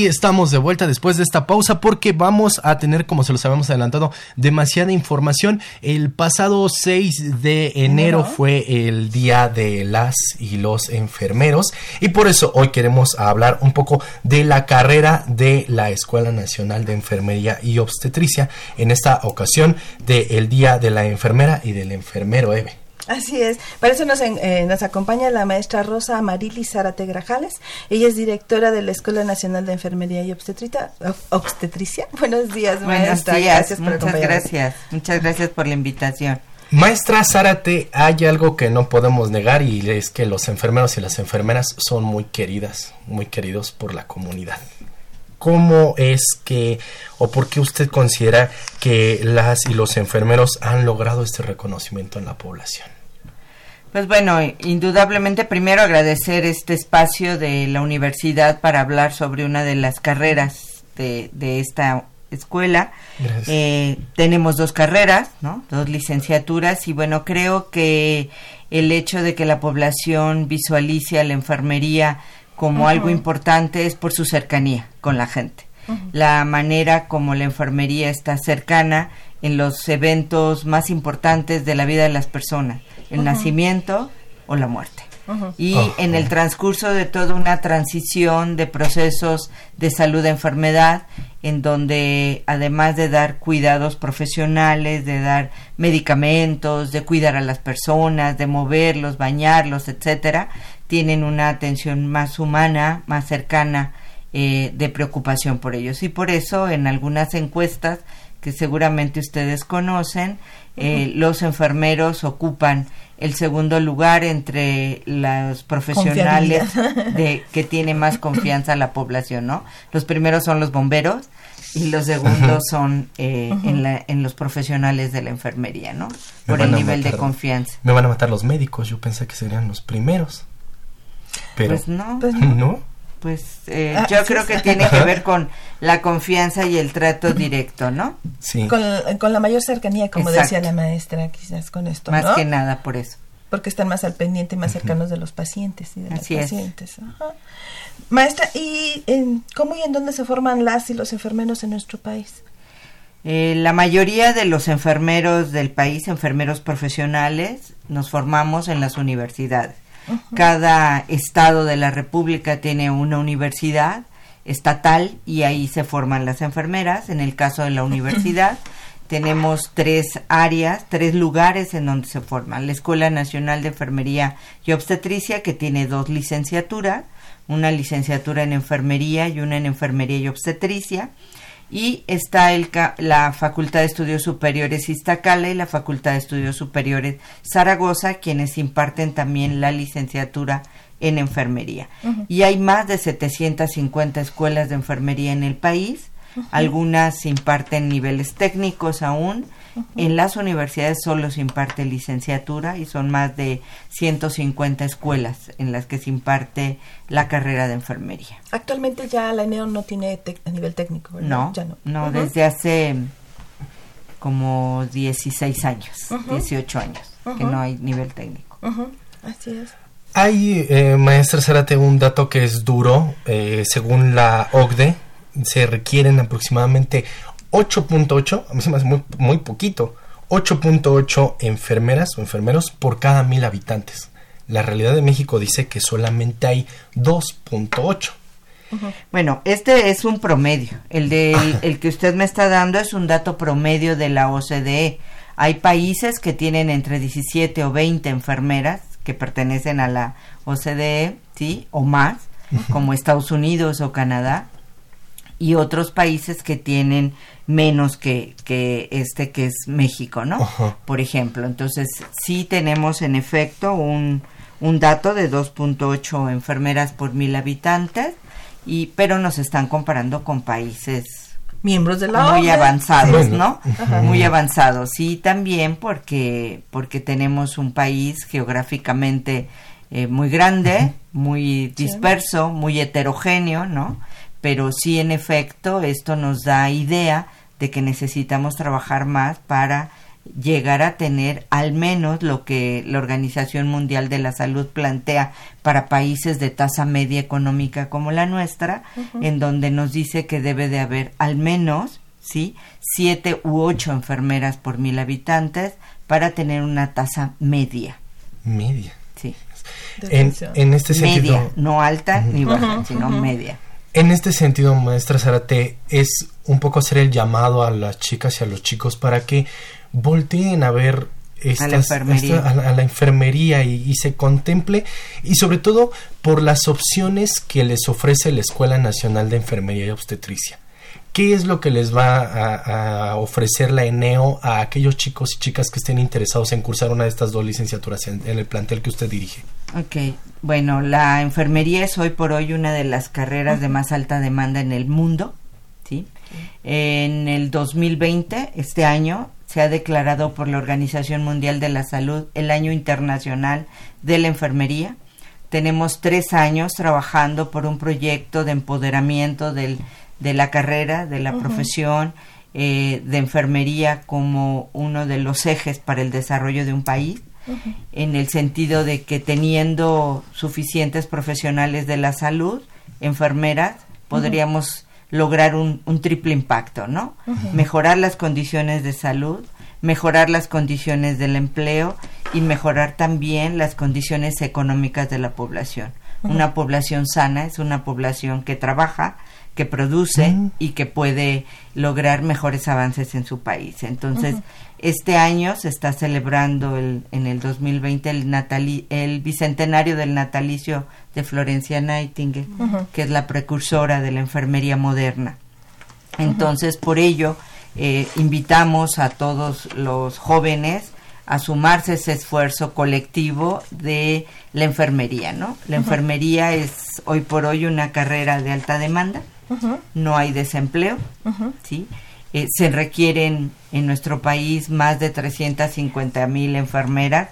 Y estamos de vuelta después de esta pausa porque vamos a tener, como se los habíamos adelantado, demasiada información. El pasado 6 de enero Enero. fue el día de las y los enfermeros y por eso hoy queremos hablar un poco de la carrera de la Escuela Nacional de Enfermería y Obstetricia. En esta ocasión del día de la enfermera y del enfermero Eve. Así es. Para eso nos, en- eh, nos acompaña la maestra Rosa Amarili Zárate Grajales. Ella es directora de la Escuela Nacional de Enfermería y Obstetrita, ob- Obstetricia. Buenos días, Buenos maestra. días, Gracias por muchas gracias, muchas gracias por la invitación. Maestra Zárate, hay algo que no podemos negar y es que los enfermeros y las enfermeras son muy queridas, muy queridos por la comunidad. ¿Cómo es que o por qué usted considera que las y los enfermeros han logrado este reconocimiento en la población? Pues bueno, indudablemente primero agradecer este espacio de la universidad para hablar sobre una de las carreras de, de esta escuela. Gracias. Eh, tenemos dos carreras, ¿no? Dos licenciaturas y bueno, creo que el hecho de que la población visualice a la enfermería como algo importante es por su cercanía con la gente. La manera como la enfermería está cercana en los eventos más importantes de la vida de las personas, el nacimiento o la muerte. Y en el transcurso de toda una transición de procesos de salud-enfermedad, en donde además de dar cuidados profesionales, de dar medicamentos, de cuidar a las personas, de moverlos, bañarlos, etcétera, tienen una atención más humana, más cercana, eh, de preocupación por ellos. Y por eso en algunas encuestas que seguramente ustedes conocen, eh, los enfermeros ocupan el segundo lugar entre los profesionales de que tiene más confianza la población, ¿no? Los primeros son los bomberos y los segundos son eh, en, la- en los profesionales de la enfermería, ¿no? Por el nivel de confianza. Me van a matar los médicos, yo pensé que serían los primeros. Pero Pues no, Pues no. Pues eh, Ah, yo sí, creo sí. que tiene que ver con la confianza y el trato directo, ¿no? Sí. Con, con la mayor cercanía, como Exacto. decía la maestra, quizás con esto, Más ¿no? que nada por eso. Porque están más al pendiente y más cercanos de los pacientes y de las Así es. pacientes. Ajá. Maestra, ¿y en, cómo y en dónde se forman las y los enfermeros en nuestro país? Eh, la mayoría de los enfermeros del país, enfermeros profesionales, nos formamos en las universidades. Cada estado de la República tiene una universidad estatal y ahí se forman las enfermeras. En el caso de la universidad, tenemos tres áreas, tres lugares en donde se forman. La Escuela Nacional de Enfermería y Obstetricia, que tiene dos licenciaturas, una licenciatura en enfermería y una en enfermería y obstetricia. Y está el la Facultad de Estudios Superiores Iztacala y la Facultad de Estudios Superiores Zaragoza, quienes imparten también la licenciatura en enfermería. Y hay más de 750 escuelas de enfermería en el país. Algunas imparten niveles técnicos aún En las universidades solo se imparte licenciatura y son más de 150 escuelas en las que se imparte la carrera de enfermería. Actualmente ya la ENEO no tiene a nivel técnico, ¿verdad? No, ya no. no, desde hace como 16 años, Ujú. 18 años, que no hay nivel técnico. Así es. Hay, eh, maestra Zárate, un dato que es duro. eh, según la OCDE, se requieren aproximadamente 8.8, a mí se me hace muy, muy poquito, 8.8 enfermeras o enfermeros por cada mil habitantes. La realidad de México dice que solamente hay 2.8. Bueno, este es un promedio. El, del- el que usted me está dando es un dato promedio de la OCDE. Hay países que tienen entre 17 o 20 enfermeras que pertenecen a la OCDE, ¿sí? O más, como Estados Unidos o Canadá. Y otros países que tienen menos que, que este que es México, ¿no? Ajá. Por ejemplo. Entonces, sí tenemos en efecto un, un dato de 2.8 enfermeras por mil habitantes y pero nos están comparando con países Miembros de la muy OCDE. avanzados, ¿no? Ajá. Muy avanzados. Sí, también porque porque tenemos un país geográficamente eh, muy grande, muy disperso, muy heterogéneo, ¿no? Pero sí, en efecto, esto nos da idea de que necesitamos trabajar más para llegar a tener al menos lo que la Organización Mundial de la Salud plantea para países de tasa media económica como la nuestra, en donde nos dice que debe de haber al menos, ¿sí? Siete u ocho enfermeras por mil habitantes para tener una tasa media, Media. ¿sí? En, en este sentido, Media, no alta ni baja, sino media. En este sentido, maestra Zárate, es un poco hacer el llamado a las chicas y a los chicos para que volteen a ver estas, enfermería. esta- a la, a la enfermería y, y se contemple y sobre todo por las opciones que les ofrece la Escuela Nacional de Enfermería y Obstetricia. ¿Qué es lo que les va a, a ofrecer la ENEO a aquellos chicos y chicas que estén interesados en cursar una de estas dos licenciaturas en, en el plantel que usted dirige? Ok, bueno, la enfermería es hoy por hoy una de las carreras de más alta demanda en el mundo, ¿sí? En el 2020, este año, se ha declarado por la Organización Mundial de la Salud el Año Internacional de la Enfermería. Tenemos tres años trabajando por un proyecto de empoderamiento del, de la carrera, de la profesión eh, de enfermería como uno de los ejes para el desarrollo de un país en el sentido de que teniendo suficientes profesionales de la salud, enfermeras, podríamos lograr un, un triple impacto, ¿no? Mejorar las condiciones de salud, mejorar las condiciones del empleo y mejorar también las condiciones económicas de la población. Una población sana es una población que trabaja, que produce y que puede lograr mejores avances en su país. Entonces, este año se está celebrando el, en el 2020 el, natali- el bicentenario del natalicio de Florencia Nightingale, que es la precursora de la enfermería moderna. Entonces, por ello, eh, invitamos a todos los jóvenes a sumarse a ese esfuerzo colectivo de la enfermería, ¿no? La enfermería es hoy por hoy una carrera de alta demanda, no hay desempleo, ¿sí? Eh, se requieren en nuestro país más de 350 mil enfermeras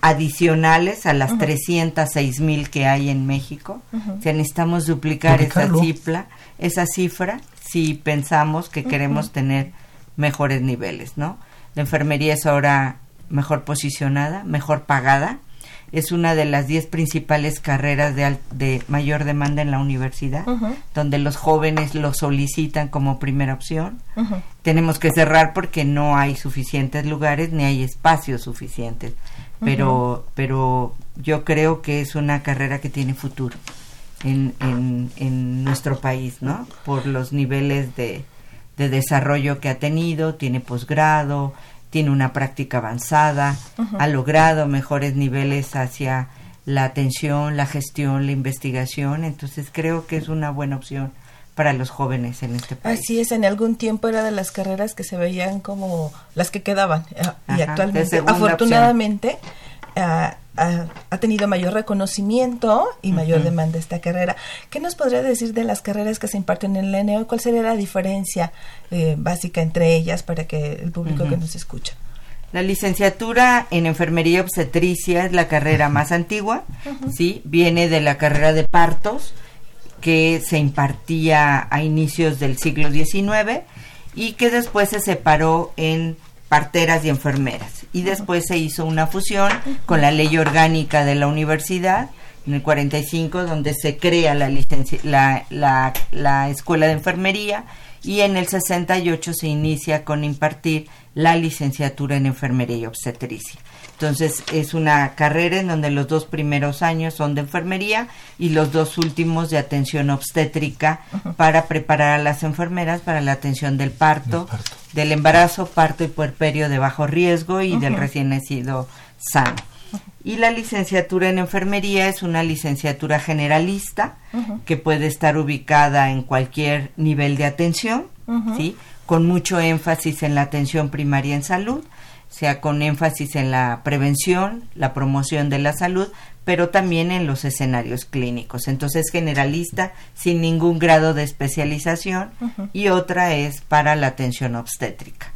adicionales a las 306 mil que hay en México. O sea, necesitamos duplicar esa cifra, esa cifra si pensamos que queremos tener mejores niveles, ¿no? La enfermería es ahora mejor posicionada, mejor pagada. Es una de las 10 principales carreras de, de mayor demanda en la universidad, donde los jóvenes lo solicitan como primera opción. Tenemos que cerrar porque no hay suficientes lugares ni hay espacios suficientes. Pero, pero yo creo que es una carrera que tiene futuro en, en, en nuestro país, ¿no? Por los niveles de, de desarrollo que ha tenido, tiene posgrado, tiene una práctica avanzada, ha logrado mejores niveles hacia la atención, la gestión, la investigación, entonces creo que es una buena opción para los jóvenes en este país. Así es, en algún tiempo era de las carreras que se veían como las que quedaban. eh, y Ajá, actualmente, afortunadamente, ah, ha, ha tenido mayor reconocimiento y mayor demanda esta carrera. ¿Qué nos podría decir de las carreras que se imparten en el ENEO? ¿Cuál sería la diferencia eh, básica entre ellas para que el público que nos escucha? La licenciatura en enfermería obstetricia es la carrera más antigua, ¿sí? Viene de la carrera de partos que se impartía a inicios del siglo XIX y que después se separó en parteras y enfermeras. Y después se hizo una fusión con la ley orgánica de la universidad en el 45, donde se crea la, la, la, la escuela de enfermería y en el 68 se inicia con impartir la licenciatura en enfermería y obstetricia. Entonces es una carrera en donde los dos primeros años son de enfermería y los dos últimos de atención obstétrica para preparar a las enfermeras para la atención del parto, Del parto. Del embarazo, parto y puerperio de bajo riesgo y del recién nacido sano. Y la licenciatura en enfermería es una licenciatura generalista que puede estar ubicada en cualquier nivel de atención, ¿sí? Con mucho énfasis en la atención primaria en salud, sea con énfasis en la prevención, la promoción de la salud, pero también en los escenarios clínicos. Entonces, generalista sin ningún grado de especialización y otra es para la atención obstétrica.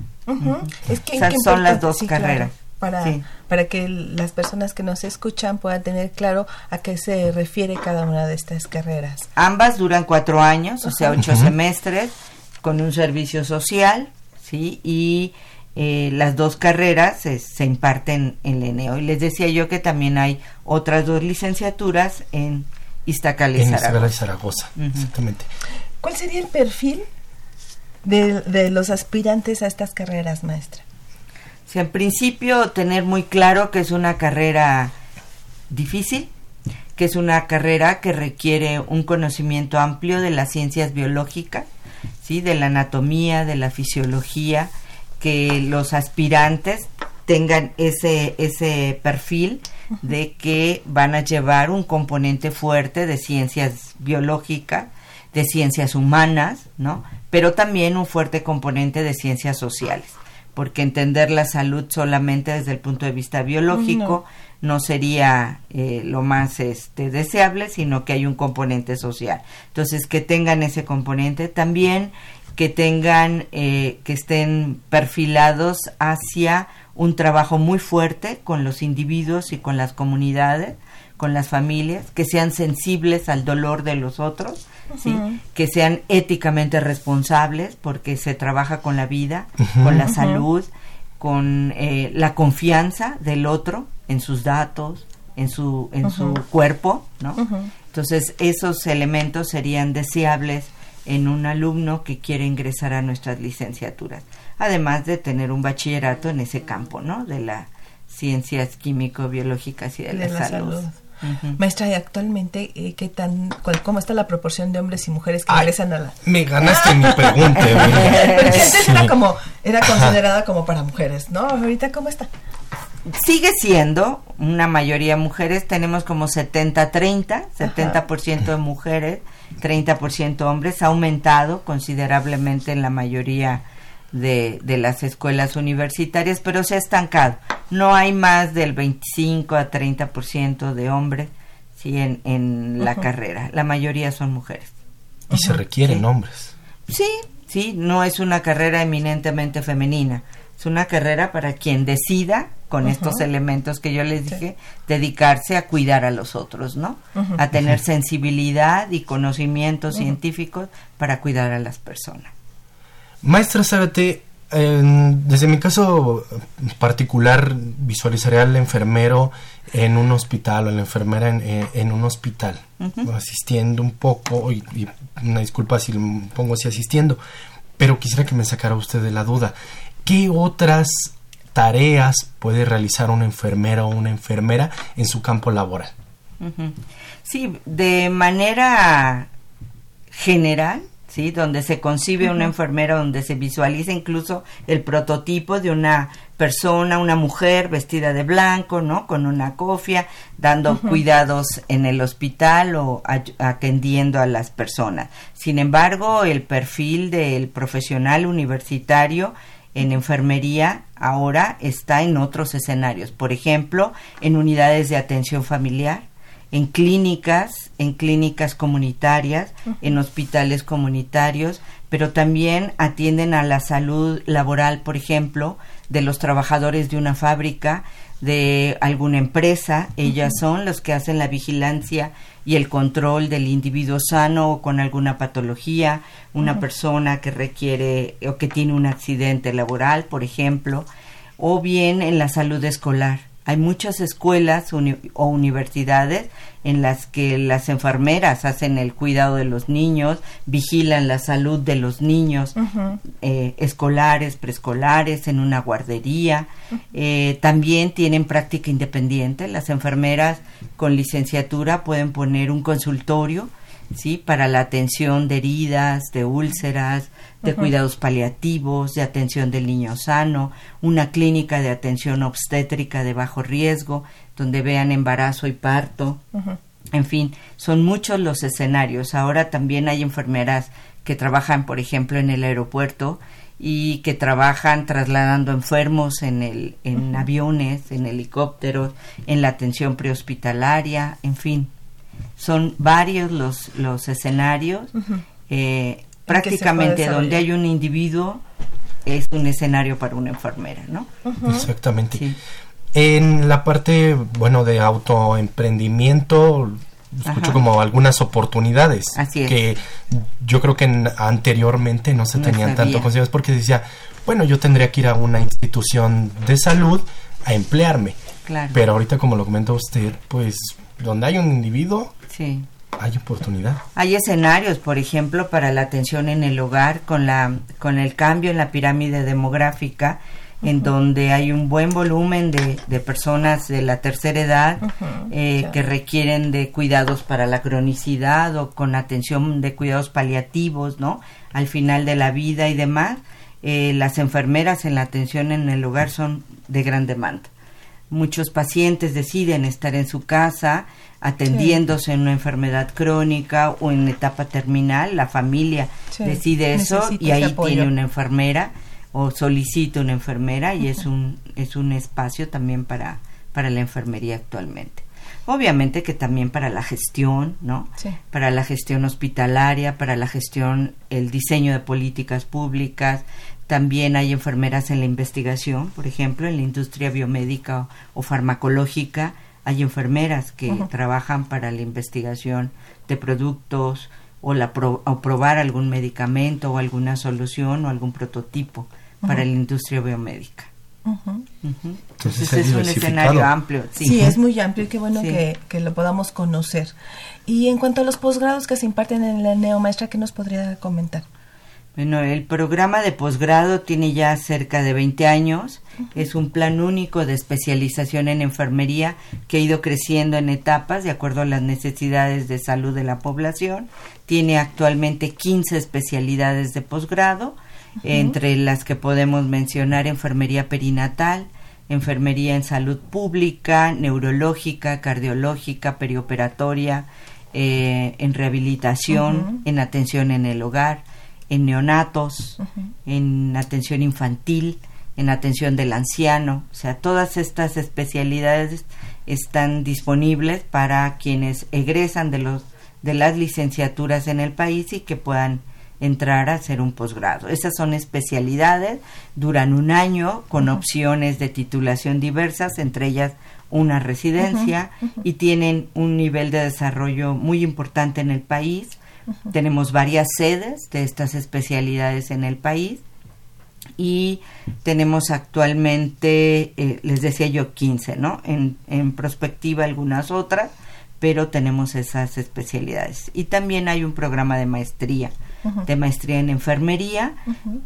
Es que, son las dos sí, claro, carreras. para, Sí. para que las personas que nos escuchan puedan tener claro a qué se refiere cada una de estas carreras. Ambas duran cuatro años, o sea, ocho semestres, con un servicio social, ¿sí? Y eh, las dos carreras eh, se imparten en la ENEO. Y les decía yo que también hay otras dos licenciaturas en Iztacala y En Iztacala y Zaragoza. Zaragoza, exactamente. ¿Cuál sería el perfil de, de los aspirantes a estas carreras, maestra? O sea, en principio tener muy claro que es una carrera difícil, que es una carrera que requiere un conocimiento amplio de las ciencias biológicas, ¿sí? de la anatomía, de la fisiología, que los aspirantes tengan ese, ese perfil de que van a llevar un componente fuerte de ciencias biológicas, de ciencias humanas, ¿no? Pero también un fuerte componente de ciencias sociales, porque entender la salud solamente desde el punto de vista biológico no, sería eh, lo más este, deseable, sino que hay un componente social. Entonces, que tengan ese componente también, que tengan, eh, que estén perfilados hacia un trabajo muy fuerte con los individuos y con las comunidades, con las familias, que sean sensibles al dolor de los otros, ¿sí? que sean éticamente responsables porque se trabaja con la vida, con la salud, con eh, la confianza del otro en sus datos, en su, en su cuerpo, ¿no? Entonces, esos elementos serían deseables en un alumno que quiere ingresar a nuestras licenciaturas, además de tener un bachillerato en ese campo, ¿no? De las ciencias químico-biológicas y de, De la, la salud. Maestra, ¿y actualmente eh, qué tan, cuál- cómo está la proporción de hombres y mujeres que Ay, ingresan a la... Me ganaste mi pregunta. Porque antes era como, era considerada como para mujeres, ¿no? Ahorita, ¿cómo está? Sigue siendo una mayoría mujeres, tenemos como 70-30, 70% de mujeres, 30% hombres, ha aumentado considerablemente en la mayoría de, de las escuelas universitarias, pero se ha estancado. No hay más del 25 a 30% de hombres sí, en, en la carrera, la mayoría son mujeres. Y se requieren Sí. hombres. Sí, sí, no es una carrera eminentemente femenina. Es una carrera para quien decida, con estos elementos que yo les dije, dedicarse a cuidar a los otros, ¿no? A tener sensibilidad y conocimientos científicos para cuidar a las personas. Maestra Zárate, en- desde mi caso particular, visualizaría al enfermero en un hospital o a la enfermera en, eh, en un hospital, asistiendo un poco, y, y una disculpa si me pongo así asistiendo, pero quisiera que me sacara usted de la duda. ¿Qué otras tareas puede realizar un enfermero o una enfermera en su campo laboral? Sí, de manera general, ¿sí? Donde se concibe una enfermera, donde se visualiza incluso el prototipo de una persona, una mujer vestida de blanco, ¿no? Con una cofia, dando cuidados en el hospital o atendiendo a las personas. Sin embargo, el perfil del profesional universitario en enfermería ahora está en otros escenarios, por ejemplo, en unidades de atención familiar, en clínicas, en clínicas comunitarias, en hospitales comunitarios, pero también atienden a la salud laboral, por ejemplo, de los trabajadores de una fábrica, de alguna empresa. Ellas son los que hacen la vigilancia y el control del individuo sano o con alguna patología, una persona que requiere o que tiene un accidente laboral, por ejemplo, o bien en la salud escolar. Hay muchas escuelas uni- o universidades en las que las enfermeras hacen el cuidado de los niños, vigilan la salud de los niños eh, escolares, preescolares, en una guardería. Eh, también tienen práctica independiente. Las enfermeras con licenciatura pueden poner un consultorio ¿sí? para la atención de heridas, de úlceras, de cuidados paliativos, de atención del niño sano, una clínica de atención obstétrica de bajo riesgo, donde vean embarazo y parto. En fin, son muchos los escenarios. Ahora también hay enfermeras que trabajan, por ejemplo, en el aeropuerto y que trabajan trasladando enfermos en, el, en aviones, en helicópteros, en la atención prehospitalaria, en fin. Son varios los, los escenarios. eh, Prácticamente donde hay un individuo es un escenario para una enfermera, ¿no? Exactamente. Sí. En la parte, bueno, de autoemprendimiento, escucho Ajá. como algunas oportunidades Así es. que yo creo que en- anteriormente no se No tenían sabía. tanto consideradas porque decía, bueno, yo tendría que ir a una institución de salud a emplearme. Claro. Pero ahorita, como lo comenta usted, pues donde hay un individuo, Sí. Hay oportunidad. Hay escenarios, por ejemplo, para la atención en el hogar con la con el cambio en la pirámide demográfica, en donde hay un buen volumen de, de personas de la tercera edad eh, que requieren de cuidados para la cronicidad o con atención de cuidados paliativos, ¿no? Al final de la vida y demás, eh, las enfermeras en la atención en el hogar son de gran demanda. Muchos pacientes deciden estar en su casa atendiéndose en una enfermedad crónica o en etapa terminal. La familia Sí, decide eso y ahí apoyo. tiene una enfermera o solicita una enfermera y es un es un espacio también para para la enfermería actualmente. Obviamente que también para la gestión, ¿no? Sí. Para la gestión hospitalaria, para la gestión, el diseño de políticas públicas. También hay enfermeras en la investigación, por ejemplo, en la industria biomédica o, o farmacológica. Hay enfermeras que trabajan para la investigación de productos o, la pro- o probar algún medicamento o alguna solución o algún prototipo para la industria biomédica. Ujú. Entonces, Entonces es es un escenario amplio. Sí, Sí, es muy amplio y qué bueno Sí. que, que lo podamos conocer. Y en cuanto a los posgrados que se imparten en la NEO, maestra, ¿qué nos podría comentar? Bueno, el programa de posgrado tiene ya cerca de 20 años. Es un plan único de especialización en enfermería que ha ido creciendo en etapas de acuerdo a las necesidades de salud de la población. Tiene actualmente 15 especialidades de posgrado, entre las que podemos mencionar enfermería perinatal, enfermería en salud pública, neurológica, cardiológica, perioperatoria, eh, en rehabilitación, en atención en el hogar, en neonatos, en atención infantil, en atención del anciano. O sea, todas estas especialidades están disponibles para quienes egresan de los de las licenciaturas en el país y que puedan entrar a hacer un posgrado. Esas son especialidades, duran un año con opciones de titulación diversas, entre ellas una residencia y tienen un nivel de desarrollo muy importante en el país. Tenemos varias sedes de estas especialidades en el país y tenemos actualmente, eh, les decía yo, 15, ¿no? En, en prospectiva algunas otras, pero tenemos esas especialidades. Y también hay un programa de maestría, de maestría en enfermería,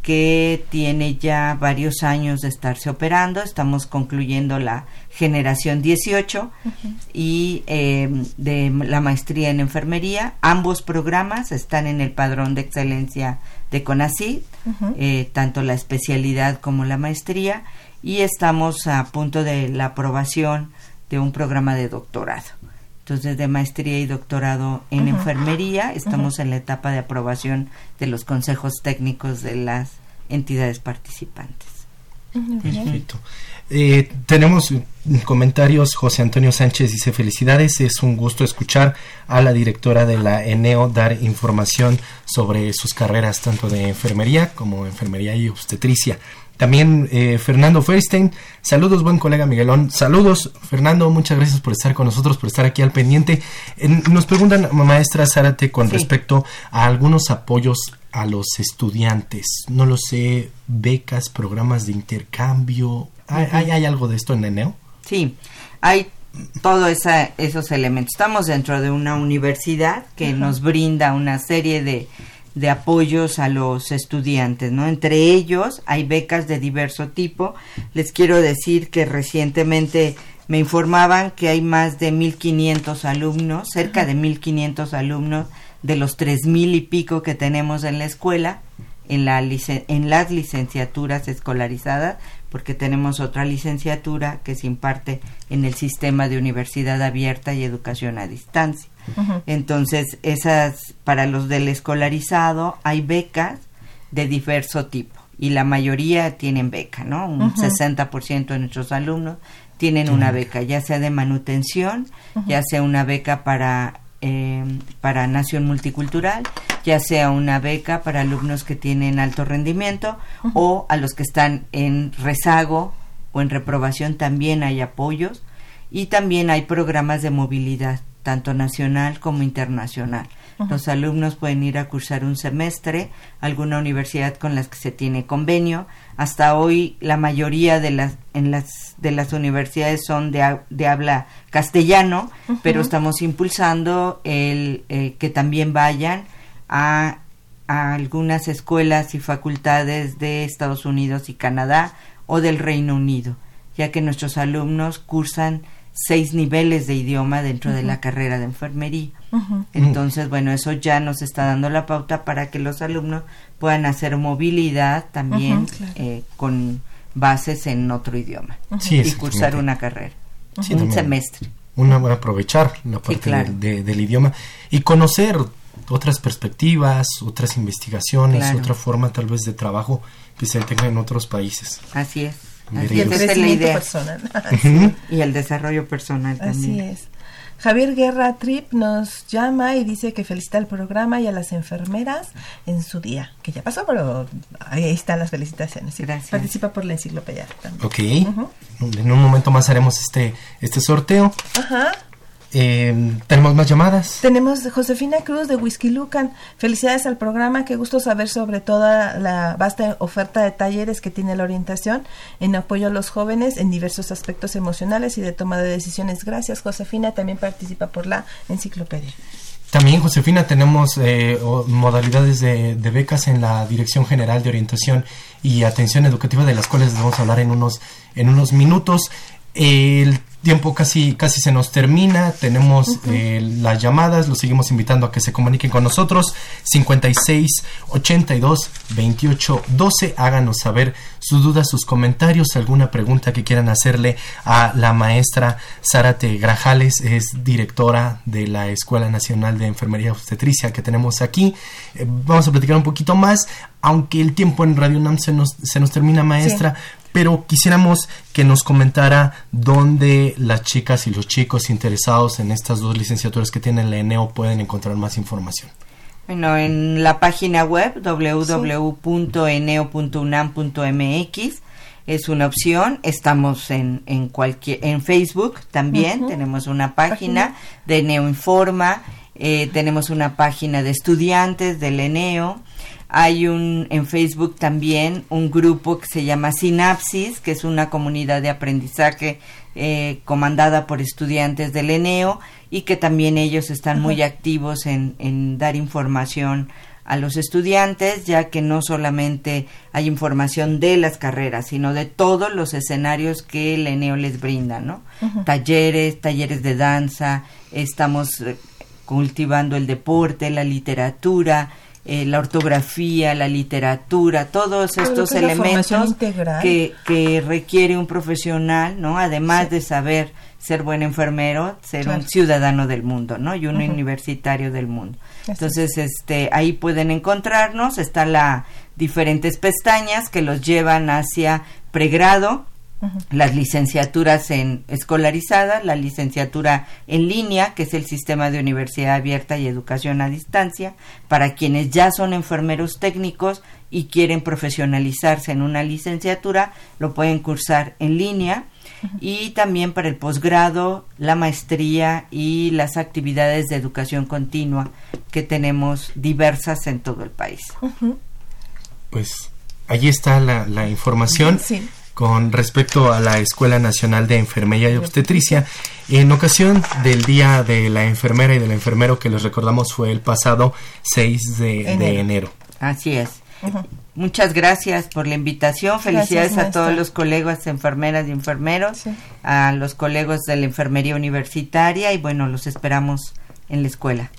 que tiene ya varios años de estarse operando. Estamos concluyendo la generación 18 y eh, de la maestría en enfermería. Ambos programas están en el padrón de excelencia de CONACYT, eh, tanto la especialidad como la maestría, y estamos a punto de la aprobación de un programa de doctorado. Entonces, de maestría y doctorado en enfermería, estamos en la etapa de aprobación de los consejos técnicos de las entidades participantes. Perfecto. Eh, tenemos comentarios. José Antonio Sánchez dice felicidades. Es un gusto escuchar a la directora de la ENEO dar información sobre sus carreras tanto de enfermería como enfermería y obstetricia. También eh, Fernando Feinstein, saludos buen colega Miguelón, saludos Fernando, muchas gracias por estar con nosotros, por estar aquí al pendiente. En- nos preguntan, maestra Zárate, con Sí. respecto a algunos apoyos a los estudiantes, no lo sé, becas, programas de intercambio, ¿hay, hay, hay algo de esto en Eneo? Sí, hay todos esos elementos. Estamos dentro de una universidad que nos brinda una serie de, de apoyos a los estudiantes, ¿no? Entre ellos hay becas de diverso tipo. Les quiero decir que recientemente me informaban que hay más de 1.500 alumnos, cerca de 1.500 alumnos de los 3.000 y pico que tenemos en la escuela, en, la en las licenciaturas escolarizadas, porque tenemos otra licenciatura que se imparte en el sistema de universidad abierta y educación a distancia. Entonces, esas para los del escolarizado hay becas de diverso tipo y la mayoría tienen beca, ¿no? Un 60% de nuestros alumnos tienen una beca, ya sea de manutención, ya sea una beca para eh, para Nación Multicultural, ya sea una beca para alumnos que tienen alto rendimiento o a los que están en rezago o en reprobación también hay apoyos y también hay programas de movilidad, tanto nacional como internacional. Los alumnos pueden ir a cursar un semestre a alguna universidad con las que se tiene convenio. Hasta hoy la mayoría de las en las de las universidades son de, de habla castellano, pero estamos impulsando el eh, que también vayan a, a algunas escuelas y facultades de Estados Unidos y Canadá o del Reino Unido, ya que nuestros alumnos cursan seis niveles de idioma dentro de la carrera de enfermería. Entonces, bueno, eso ya nos está dando la pauta para que los alumnos puedan hacer movilidad también claro. eh, con bases en otro idioma Sí, y cursar una carrera, Sí, un semestre. Una, aprovechar la parte claro. de- de- del idioma y conocer otras perspectivas, otras investigaciones, Claro. otra forma tal vez de trabajo que se tenga en otros países. Así es. Así Y el crecimiento personal. Y el desarrollo personal Así también. es. Javier Guerra Trip nos llama y dice que felicita el programa y a las enfermeras en su día, que ya pasó, pero ahí están las felicitaciones. Gracias. Participa por la enciclopedia también. Ok. En un momento más haremos este, este sorteo. Ajá. Eh, Tenemos más llamadas. Tenemos Josefina Cruz de Whisky Lucan. Felicidades al programa. Qué gusto saber sobre toda la vasta oferta de talleres que tiene la orientación en apoyo a los jóvenes en diversos aspectos emocionales y de toma de decisiones. Gracias, Josefina. También participa por la enciclopedia. También, Josefina, tenemos eh, modalidades de, de becas en la Dirección General de Orientación y Atención Educativa, de las cuales les vamos a hablar en unos, en unos minutos. El tiempo casi, casi se nos termina. Tenemos eh, las llamadas. Los seguimos invitando a que se comuniquen con nosotros. 56 82 28 12. Háganos saber sus dudas, sus comentarios, alguna pregunta que quieran hacerle a la maestra Zárate Grajales. Es directora de la Escuela Nacional de Enfermería Obstetricia que tenemos aquí. Eh, vamos a platicar un poquito más, aunque el tiempo en Radio NAM se nos, se nos termina, maestra pero quisiéramos que nos comentara dónde las chicas y los chicos interesados en estas dos licenciaturas que tiene la ENEO pueden encontrar más información. Bueno, en la página web www.eneo.unam.mx es una opción. Estamos en, en cualquier en Facebook también. Tenemos una página de Eneo Informa. eh, tenemos una página de estudiantes del Eneo. Hay un en Facebook también un grupo que se llama Sinapsis, que es una comunidad de aprendizaje eh, comandada por estudiantes del ENEO y que también ellos están muy activos en, en dar información a los estudiantes, ya que no solamente hay información de las carreras, sino de todos los escenarios que el ENEO les brinda, ¿no? Talleres, talleres de danza, estamos eh, cultivando el deporte, la literatura, eh, la ortografía, la literatura, todos Todo lo estos que es elementos que, que requiere un profesional, ¿no? Además de saber ser buen enfermero, ser Claro. un ciudadano del mundo, ¿no? Y un universitario del mundo. Así Entonces, este, ahí pueden encontrarnos, están las diferentes pestañas que los llevan hacia pregrado, las licenciaturas en escolarizadas, la licenciatura en línea, que es el sistema de universidad abierta y educación a distancia, para quienes ya son enfermeros técnicos y quieren profesionalizarse en una licenciatura, lo pueden cursar en línea y también para el posgrado, la maestría y las actividades de educación continua que tenemos diversas en todo el país. Pues allí está la, la información. Sí. Con respecto a la Escuela Nacional de Enfermería y Obstetricia, en ocasión del Día de la Enfermera y del Enfermero que les recordamos fue el pasado 6 de de Enero. Así es. Muchas gracias por la invitación. Felicidades Gracias, a todos los colegas enfermeras y enfermeros, Sí. a los colegas de la enfermería universitaria y bueno, los esperamos en la escuela.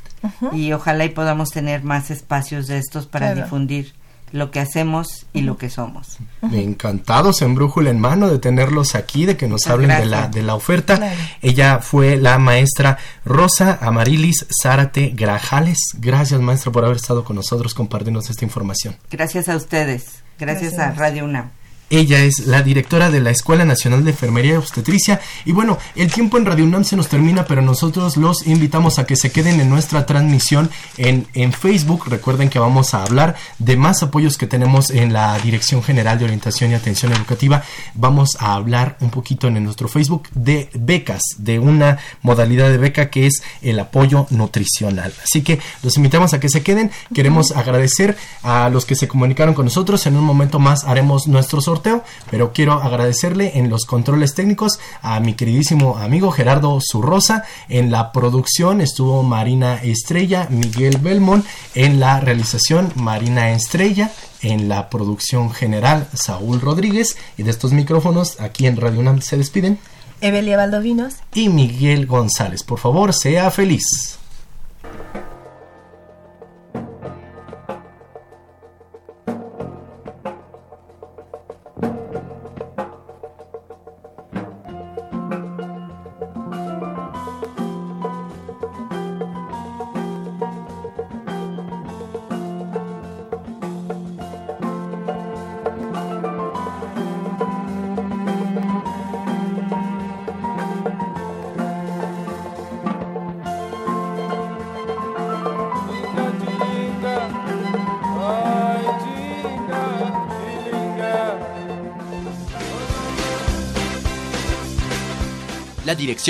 Y ojalá y podamos tener más espacios de estos para Claro. difundir lo que hacemos y lo que somos. Encantados en brújula en mano de tenerlos aquí, de que nos Muchas hablen de la, de la oferta. Claro. Ella fue la maestra Rosa Amarilis Zárate Grajales. Gracias, maestra, por haber estado con nosotros compartiendo esta información. Gracias a ustedes. Gracias, Gracias, a. Radio UNAM. Ella es la directora de la Escuela Nacional de Enfermería y Obstetricia. Y bueno, el tiempo en Radio UNAM se nos termina, pero nosotros los invitamos a que se queden en nuestra transmisión en, en Facebook. Recuerden que vamos a hablar de más apoyos que tenemos en la Dirección General de Orientación y Atención Educativa. Vamos a hablar un poquito en nuestro Facebook de becas, de una modalidad de beca que es el apoyo nutricional. Así que los invitamos a que se queden. Queremos agradecer a los que se comunicaron con nosotros. En un momento más haremos nuestro sorteo, pero quiero agradecerle en los controles técnicos a mi queridísimo amigo Gerardo Zurrosa. En la producción estuvo Marina Estrella, Miguel Belmont. En la realización, Marina Estrella. En la producción general, Saúl Rodríguez. Y de estos micrófonos, aquí en Radio UNAM se despiden. Evelia Valdovinos. Y Miguel González. Por favor, sea feliz.